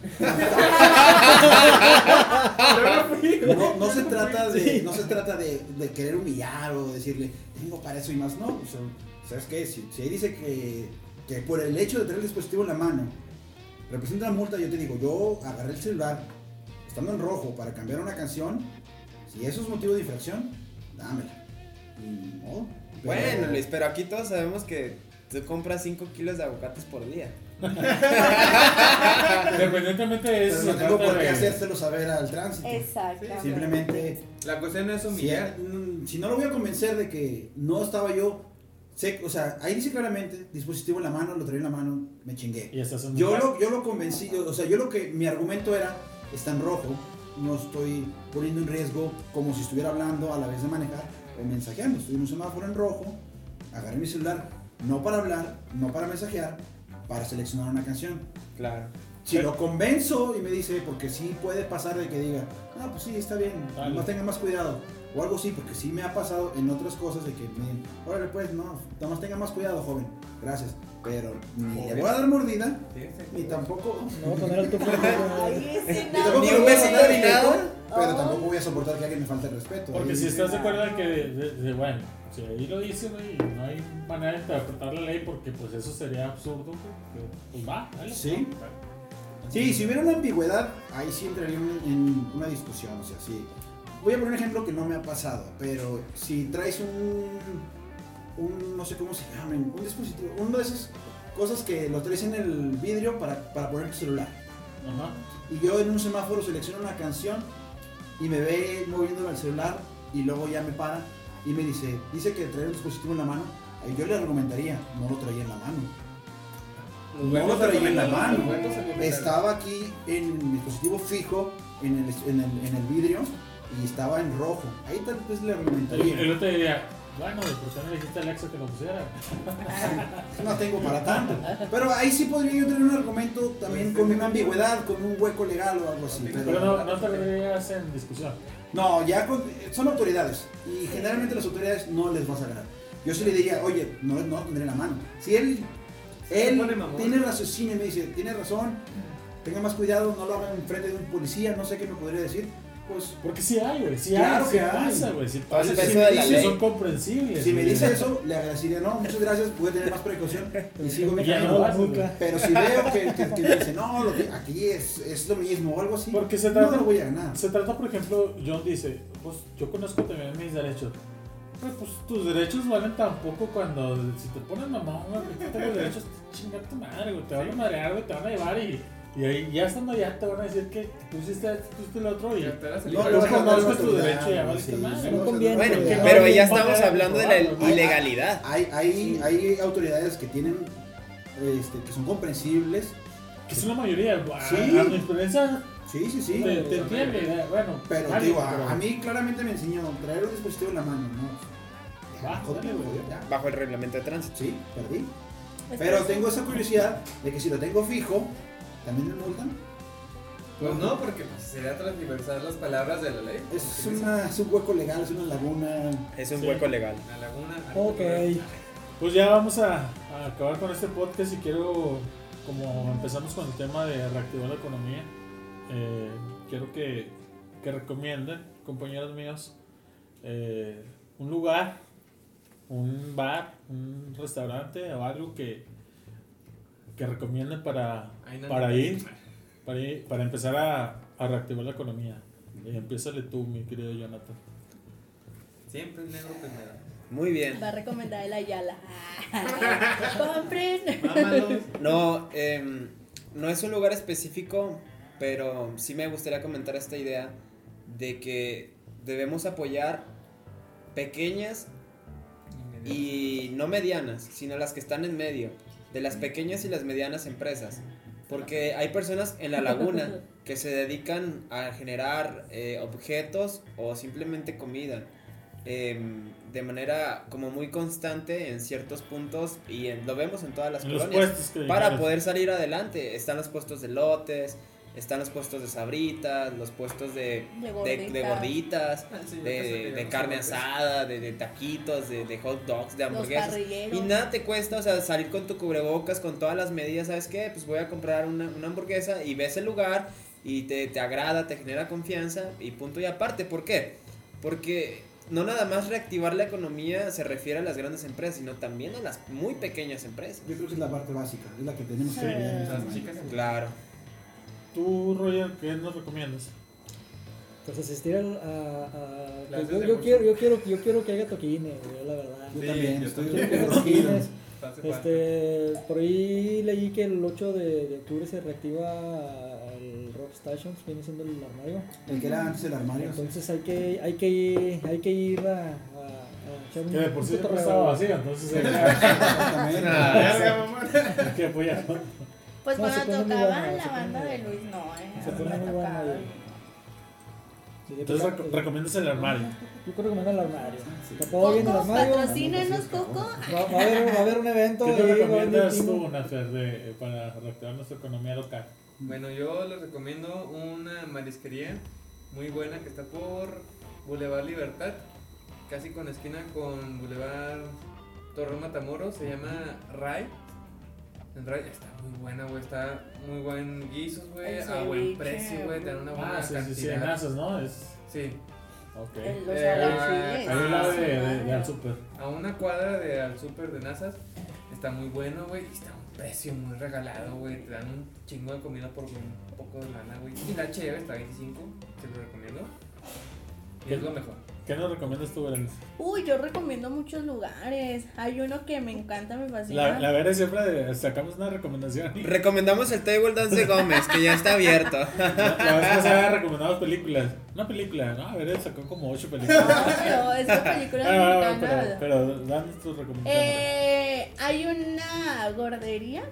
no, no se trata de, no se trata de, de querer humillar o decirle, tengo para eso y más, no. O sea, ¿Sabes qué? Si, si ahí dice que, que por el hecho de tener el dispositivo en la mano representa una multa, yo te digo, yo agarré el celular estando en rojo para cambiar una canción, si eso es motivo de infracción, dámela. Y no. pero- bueno, Luis, pero aquí todos sabemos que tú compras 5 kilos de aguacates por día. Independientemente de eso, Pero no tengo por qué hacérselo saber al tránsito. Exactamente. Simplemente, La cuestión es si, humillar. mm, si no lo voy a convencer de que no estaba yo, sé, o sea, ahí dice claramente, dispositivo en la mano, lo traía en la mano, me chingué. Y Yo lo, yo lo convencí, yo- o sea, yo lo que, mi argumento era, está en rojo, no estoy poniendo en riesgo como si estuviera hablando a la vez de manejar o mensajeando, estoy en un semáforo en rojo, agarré mi celular, no para hablar, no para mensajear, para seleccionar una canción. Claro. Si lo convenzo y me dice, porque sí puede pasar de que diga, ah, pues sí, está bien, no tenga más cuidado. O algo así, porque sí me ha pasado en otras cosas de que me órale pues, no, nada más tenga más cuidado, joven, gracias. Pero ni le voy a dar mordida, ni tampoco... No voy a poner el ese ni tampoco le voy a ni nada. Pero tampoco voy a soportar que alguien me falte el respeto. Porque si estás de acuerdo en que, de- de- bueno, si ahí lo dice, güey, no hay manera de interpretar la ley porque pues eso sería absurdo, güey, Pues va, dale. Sí. Sí, si hubiera una ambigüedad, ahí sí entraría en, en una discusión. O sea, sí. Voy a poner un ejemplo que no me ha pasado, pero si traes un, un no sé cómo se llaman, un dispositivo, uno de esas cosas que lo traes en el vidrio para, para poner tu celular. Ajá. Y yo en un semáforo selecciono una canción y me ve moviéndolo al celular y luego ya me para y me dice, dice que trae un dispositivo en la mano. Ahí yo le argumentaría, no lo traía en la mano. No lo traía en la mano. Estaba aquí en el dispositivo fijo, en el, en el, en el vidrio, y estaba en rojo. Ahí tal vez le El, argumentaría. el otro diría, bueno, ¿por qué no le dijiste a Alexa que lo pusiera? No tengo para tanto. Pero ahí sí podría yo tener un argumento también con una ambigüedad, con un hueco legal o algo así. Pero Pero no, no te en discusión. no, ya con- son autoridades. Y generalmente las autoridades no les vas a ganar. Yo sí le diría, oye, no, no tendré la mano. Si él, él tiene raciocinio y me dice, tiene razón, tenga más cuidado, no lo hagan enfrente de un policía, no sé qué me podría decir. Pues Porque sí hay, güey, sí Claro hay, que sí hay. pasa, güey, sí pasa. de me son comprensibles. si me dice eso, le agradecería, no, muchas gracias, pude tener más precaución y sigo mi Ya camino. no. Pero si veo que, que, que me dice, no, lo que aquí es, es lo mismo o algo así, Porque se no trata, lo voy a ganar. se trata, por ejemplo, John dice, pues yo conozco también mis derechos. Pues, pues tus derechos valen tan poco cuando si te ponen mamón, güey, derechos, chinga tu madre, güey, te van a madrear, güey, te van a llevar y, y ahí ya estando allá te van a decir que tú hiciste esto, tú hiciste lo otro y Ya te el No, vas a Tú ganar conozcas la tu derecho ya valiste No no conviene. Bueno, no pero ya estamos hablando de la ilegalidad. Hay, hay, hay autoridades que tienen, este, que son comprensibles, Que es la mayoría, Sí. a mi experiencia sí, sí, sí, te, te entiende, eh, bueno. pero alguien, digo, a, pero- a mí claramente me enseñó traer un dispositivo en la mano, ¿no? Ya, ya. Bajo el reglamento de tránsito. Sí, perdí. Pero tengo esa curiosidad de que si lo tengo fijo, ¿también me multan? Pues no, porque pues, sería transversar las palabras de la ley. Es, una, es un hueco legal, es una laguna. Es un Sí. hueco legal. La laguna. Ok. Pues ya vamos a, a acabar con este podcast y quiero, como empezamos con el tema de reactivar la economía, eh, quiero que, que recomienden, compañeros míos, eh, un lugar, un bar, un restaurante o algo que, que recomienden para, no para ir, para ir, para empezar a, a reactivar la economía. Y empiézale tú, mi querido Jonathan. Siempre el negro primero. Muy bien. Va a recomendar el Ayala. Compren. No, em, no es un lugar específico, pero sí me gustaría comentar esta idea de que debemos apoyar pequeñas y no medianas, sino las que están en medio, de las pequeñas y las medianas empresas. Porque hay personas en la laguna que se dedican a generar eh, objetos o simplemente comida em, de manera como muy constante en ciertos puntos y en- lo vemos en todas las En colonias para poder salir adelante. Están los puestos de lotes, están los puestos de sabritas, los puestos de, De de, de gorditas. Ah, sí, de, que carne asada, de, de taquitos, de, de hot dogs, de hamburguesas. Y nada te cuesta, o sea, salir con tu cubrebocas, con todas las medidas, ¿sabes qué? Pues voy a comprar una, una hamburguesa y ves el lugar y te, te agrada, te genera confianza y punto y aparte. ¿Por qué? Porque no nada más reactivar la economía se refiere a las grandes empresas, sino también a las muy pequeñas empresas. Yo creo que es la parte básica, es la que tenemos que Sí. en este chicas. Claro. Tú, Roger, ¿qué nos recomiendas? Pues asistir al- a. a- pues yo, quiero, yo, quiero, yo quiero que haya toquines, güey, la verdad. Yo Sí, también, yo estoy. Quiero toquines. Este, por ahí leí que el 8 de, de octubre se reactiva el Rock Stations, viene siendo el armario. El que era antes el armario. Entonces hay que, hay que ir, hay que ir a, a, a echar un, Que de por sí estaba vacío, entonces. Ah, hay que apoyar. Pues No, se cuando pone muy tocaba buena, la banda de. Luis, no, eh. Se pone me muy. Sí, Entonces recomiendas el armario. Yo creo que me el armario. Me puedo ir en el Coco, armario. patrocínenos, Coco. Va, va a haber, va a haber un evento ¿Qué te recomiendas tú, Nafer, de, para reactivar nuestra economía local? Bueno, yo les recomiendo una marisquería muy buena que está por Boulevard Libertad, casi con esquina con Boulevard Torreón Matamoros, se llama Ray. Está muy buena, güey, está muy buen guisos, güey, a buen precio, güey, te dan una buena Ah, sí, sí, sí, en cantidad. Nazas, ¿no? Es, Sí, ok. El- Eh, al lado de, de, de al super. a una cuadra de al super de Nazas. Está muy bueno, güey, y está a un precio muy regalado, güey, te dan un chingo de comida por un poco de lana, güey. Y la cheve está a 25, te lo recomiendo. Y es lo mejor. ¿Qué nos recomiendas tú, Berenice? Uy, yo recomiendo muchos lugares. Hay uno que me encanta, me fascina. La, la siempre sacamos una recomendación. y Recomendamos el Table Dance de Gómez, que ya está abierto. La, la vez pasada recomendamos películas. Una película, ¿no? A ver, sacó como ocho películas. No, pero es de películas Ah, no, mexicanas. pero, pero danos tus recomendaciones. Eh, hay una gordería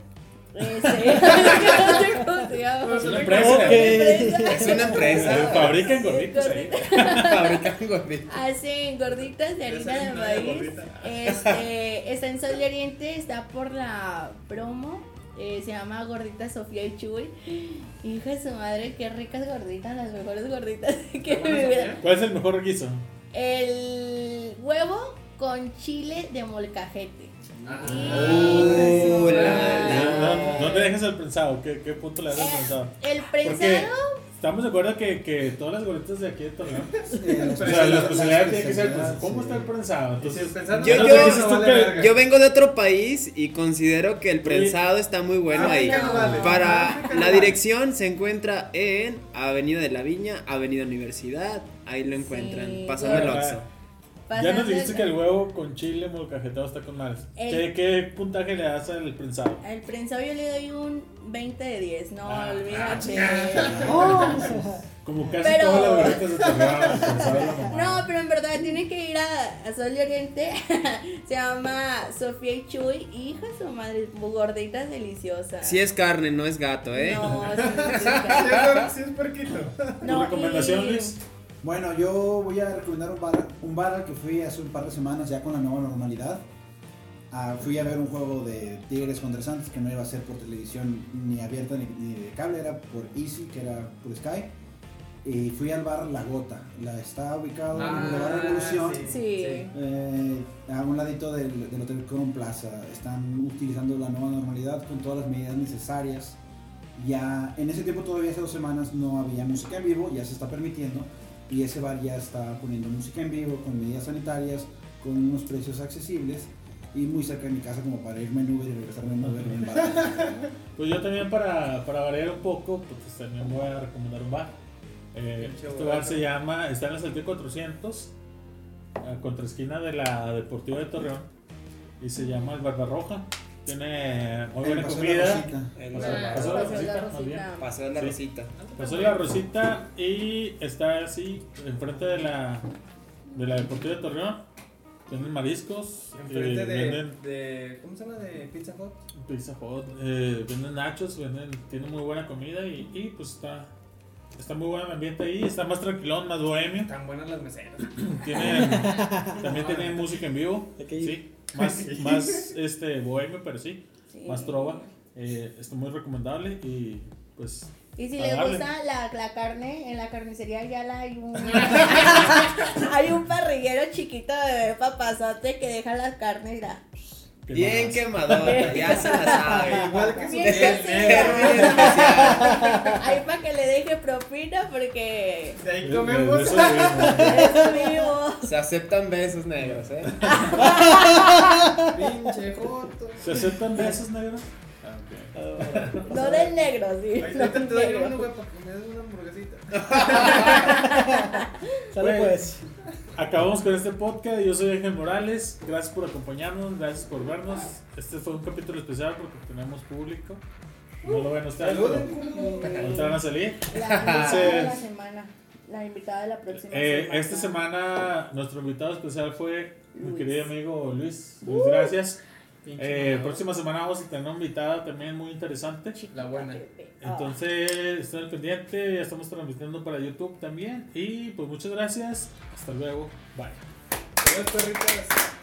Es una empresa. Es una empresa. Fabrican gorditos ahí. Fabrican gorditos. Hacen gorditas de harina de maíz. Este, está en Sol de Oriente, está por la promo. eh, se llama Gordita Sofía y Chuy. Hija de su madre, qué ricas gorditas, las mejores gorditas que ¿Cómo me? ¿Cuál es el mejor guiso? El huevo con chile de molcajete. La, la. ¿Dónde- ¿Dónde dejas el prensado? ¿Qué, qué punto le das al prensado? El prensado, estamos de acuerdo que, que todas las gorditas de aquí de Torreón, Eh, o sea, la especialidad tiene que ser, pues, ¿cómo sí. está el prensado? Entonces, Yo- yo- no vale. Yo vengo de otro país y considero que el prensado está muy bueno Ah, ahí. no vale. Para no la dirección se encuentra en Avenida de la Viña, Avenida Universidad. Ahí lo encuentran, Sí, pasando el bueno. Ya nos dijiste el- que el huevo con chile molcajetado está con madres. El- ¿Qué, ¿Qué puntaje le das al prensado? Al prensado yo le doy un 20 de 10, no Ah, olvídate. Como casi Pero- es la mamá. No, pero en verdad tiene que ir a, a Sol de Oriente. Se llama Sofía y Chuy. Hija de su madre, gorditas deliciosas. Si es carne, no es gato, ¿eh? No, sí, sí, Sí, sí. es- sí es puerquito. ¿Tu No, recomendación, y- Luis? Bueno, yo voy a recomendar un bar, un bar al que fui hace un par de semanas ya con la nueva normalidad. Ah, fui a ver un juego de Tigres contra Santos que no iba a ser por televisión ni abierta ni, ni de cable, era por Easy, que era por Sky. Y fui al bar La Gota. La, está ubicado en el Boulevard Revolución. Sí. Eh, a un ladito del, del Hotel Crown Plaza. Están utilizando la nueva normalidad con todas las medidas necesarias. Ya en ese tiempo, todavía hace dos semanas, no había música en vivo, ya se está permitiendo. Y ese bar ya está poniendo música en vivo con medidas sanitarias, con unos precios accesibles y muy cerca de mi casa, como para irme en Uber y regresarme en Uber bien barato. Pues yo también para, para variar un poco, pues también voy a recomendar un bar. Eh, este bar. bar se llama, está en la Saltillo 400, a contraesquina de la Deportiva de Torreón, y se llama el Barbarroja. Tiene muy buena El Paseo de la comida. Ah, Pasó la pasó rosita, de la. Rosita. Pasó la Rosita y está así, enfrente de la, de la Deportiva de Torreón. Venden mariscos, Enfrente eh, de, venden de. ¿Cómo se llama? De Pizza Hut. Pizza Hut, eh, venden nachos, venden, tienen muy buena comida y, y, pues está, está muy buen ambiente ahí, está más tranquilón, más bohemio. Tan buenas las meseras. Tienen, también tienen música en vivo, sí, más, más este, bohemio, pero sí, Sí. más trova. Eh, está muy recomendable y pues Y si les darle. gusta la, la carne, en la carnicería ya la hay un hay un parrillero chiquito de papazote que deja las carnes mira, ¿qué Bien más? quemador, ya se la sabe. Igual que su Bien ahí para que le deje propina porque De ahí comemos. eso vivo. Se aceptan besos negros, ¿eh? Pinche joto. ¿Se aceptan besos, negro? Ah, ok. No del negro, sí. no Ahorita te doy negro. uno, güey, para que me des una hamburguesita. Sale pues. Acabamos con este podcast. Yo soy Ángel Morales. Gracias por acompañarnos. Gracias por vernos. Este fue un capítulo especial porque tenemos público. No lo ven ustedes, pero ahorita van a salir. La invitada de la Entonces, semana. La invitada de la próxima eh, semana. esta semana nuestro invitado especial fue mi Luis. querido amigo Luis. Luis, gracias. Pinche Eh, próxima semana vamos a tener una invitada también muy interesante. La buena. Ah. Entonces, estén al pendiente. Ya estamos transmitiendo para YouTube también. Y pues muchas gracias. Hasta luego. Bye. Adiós, perritas.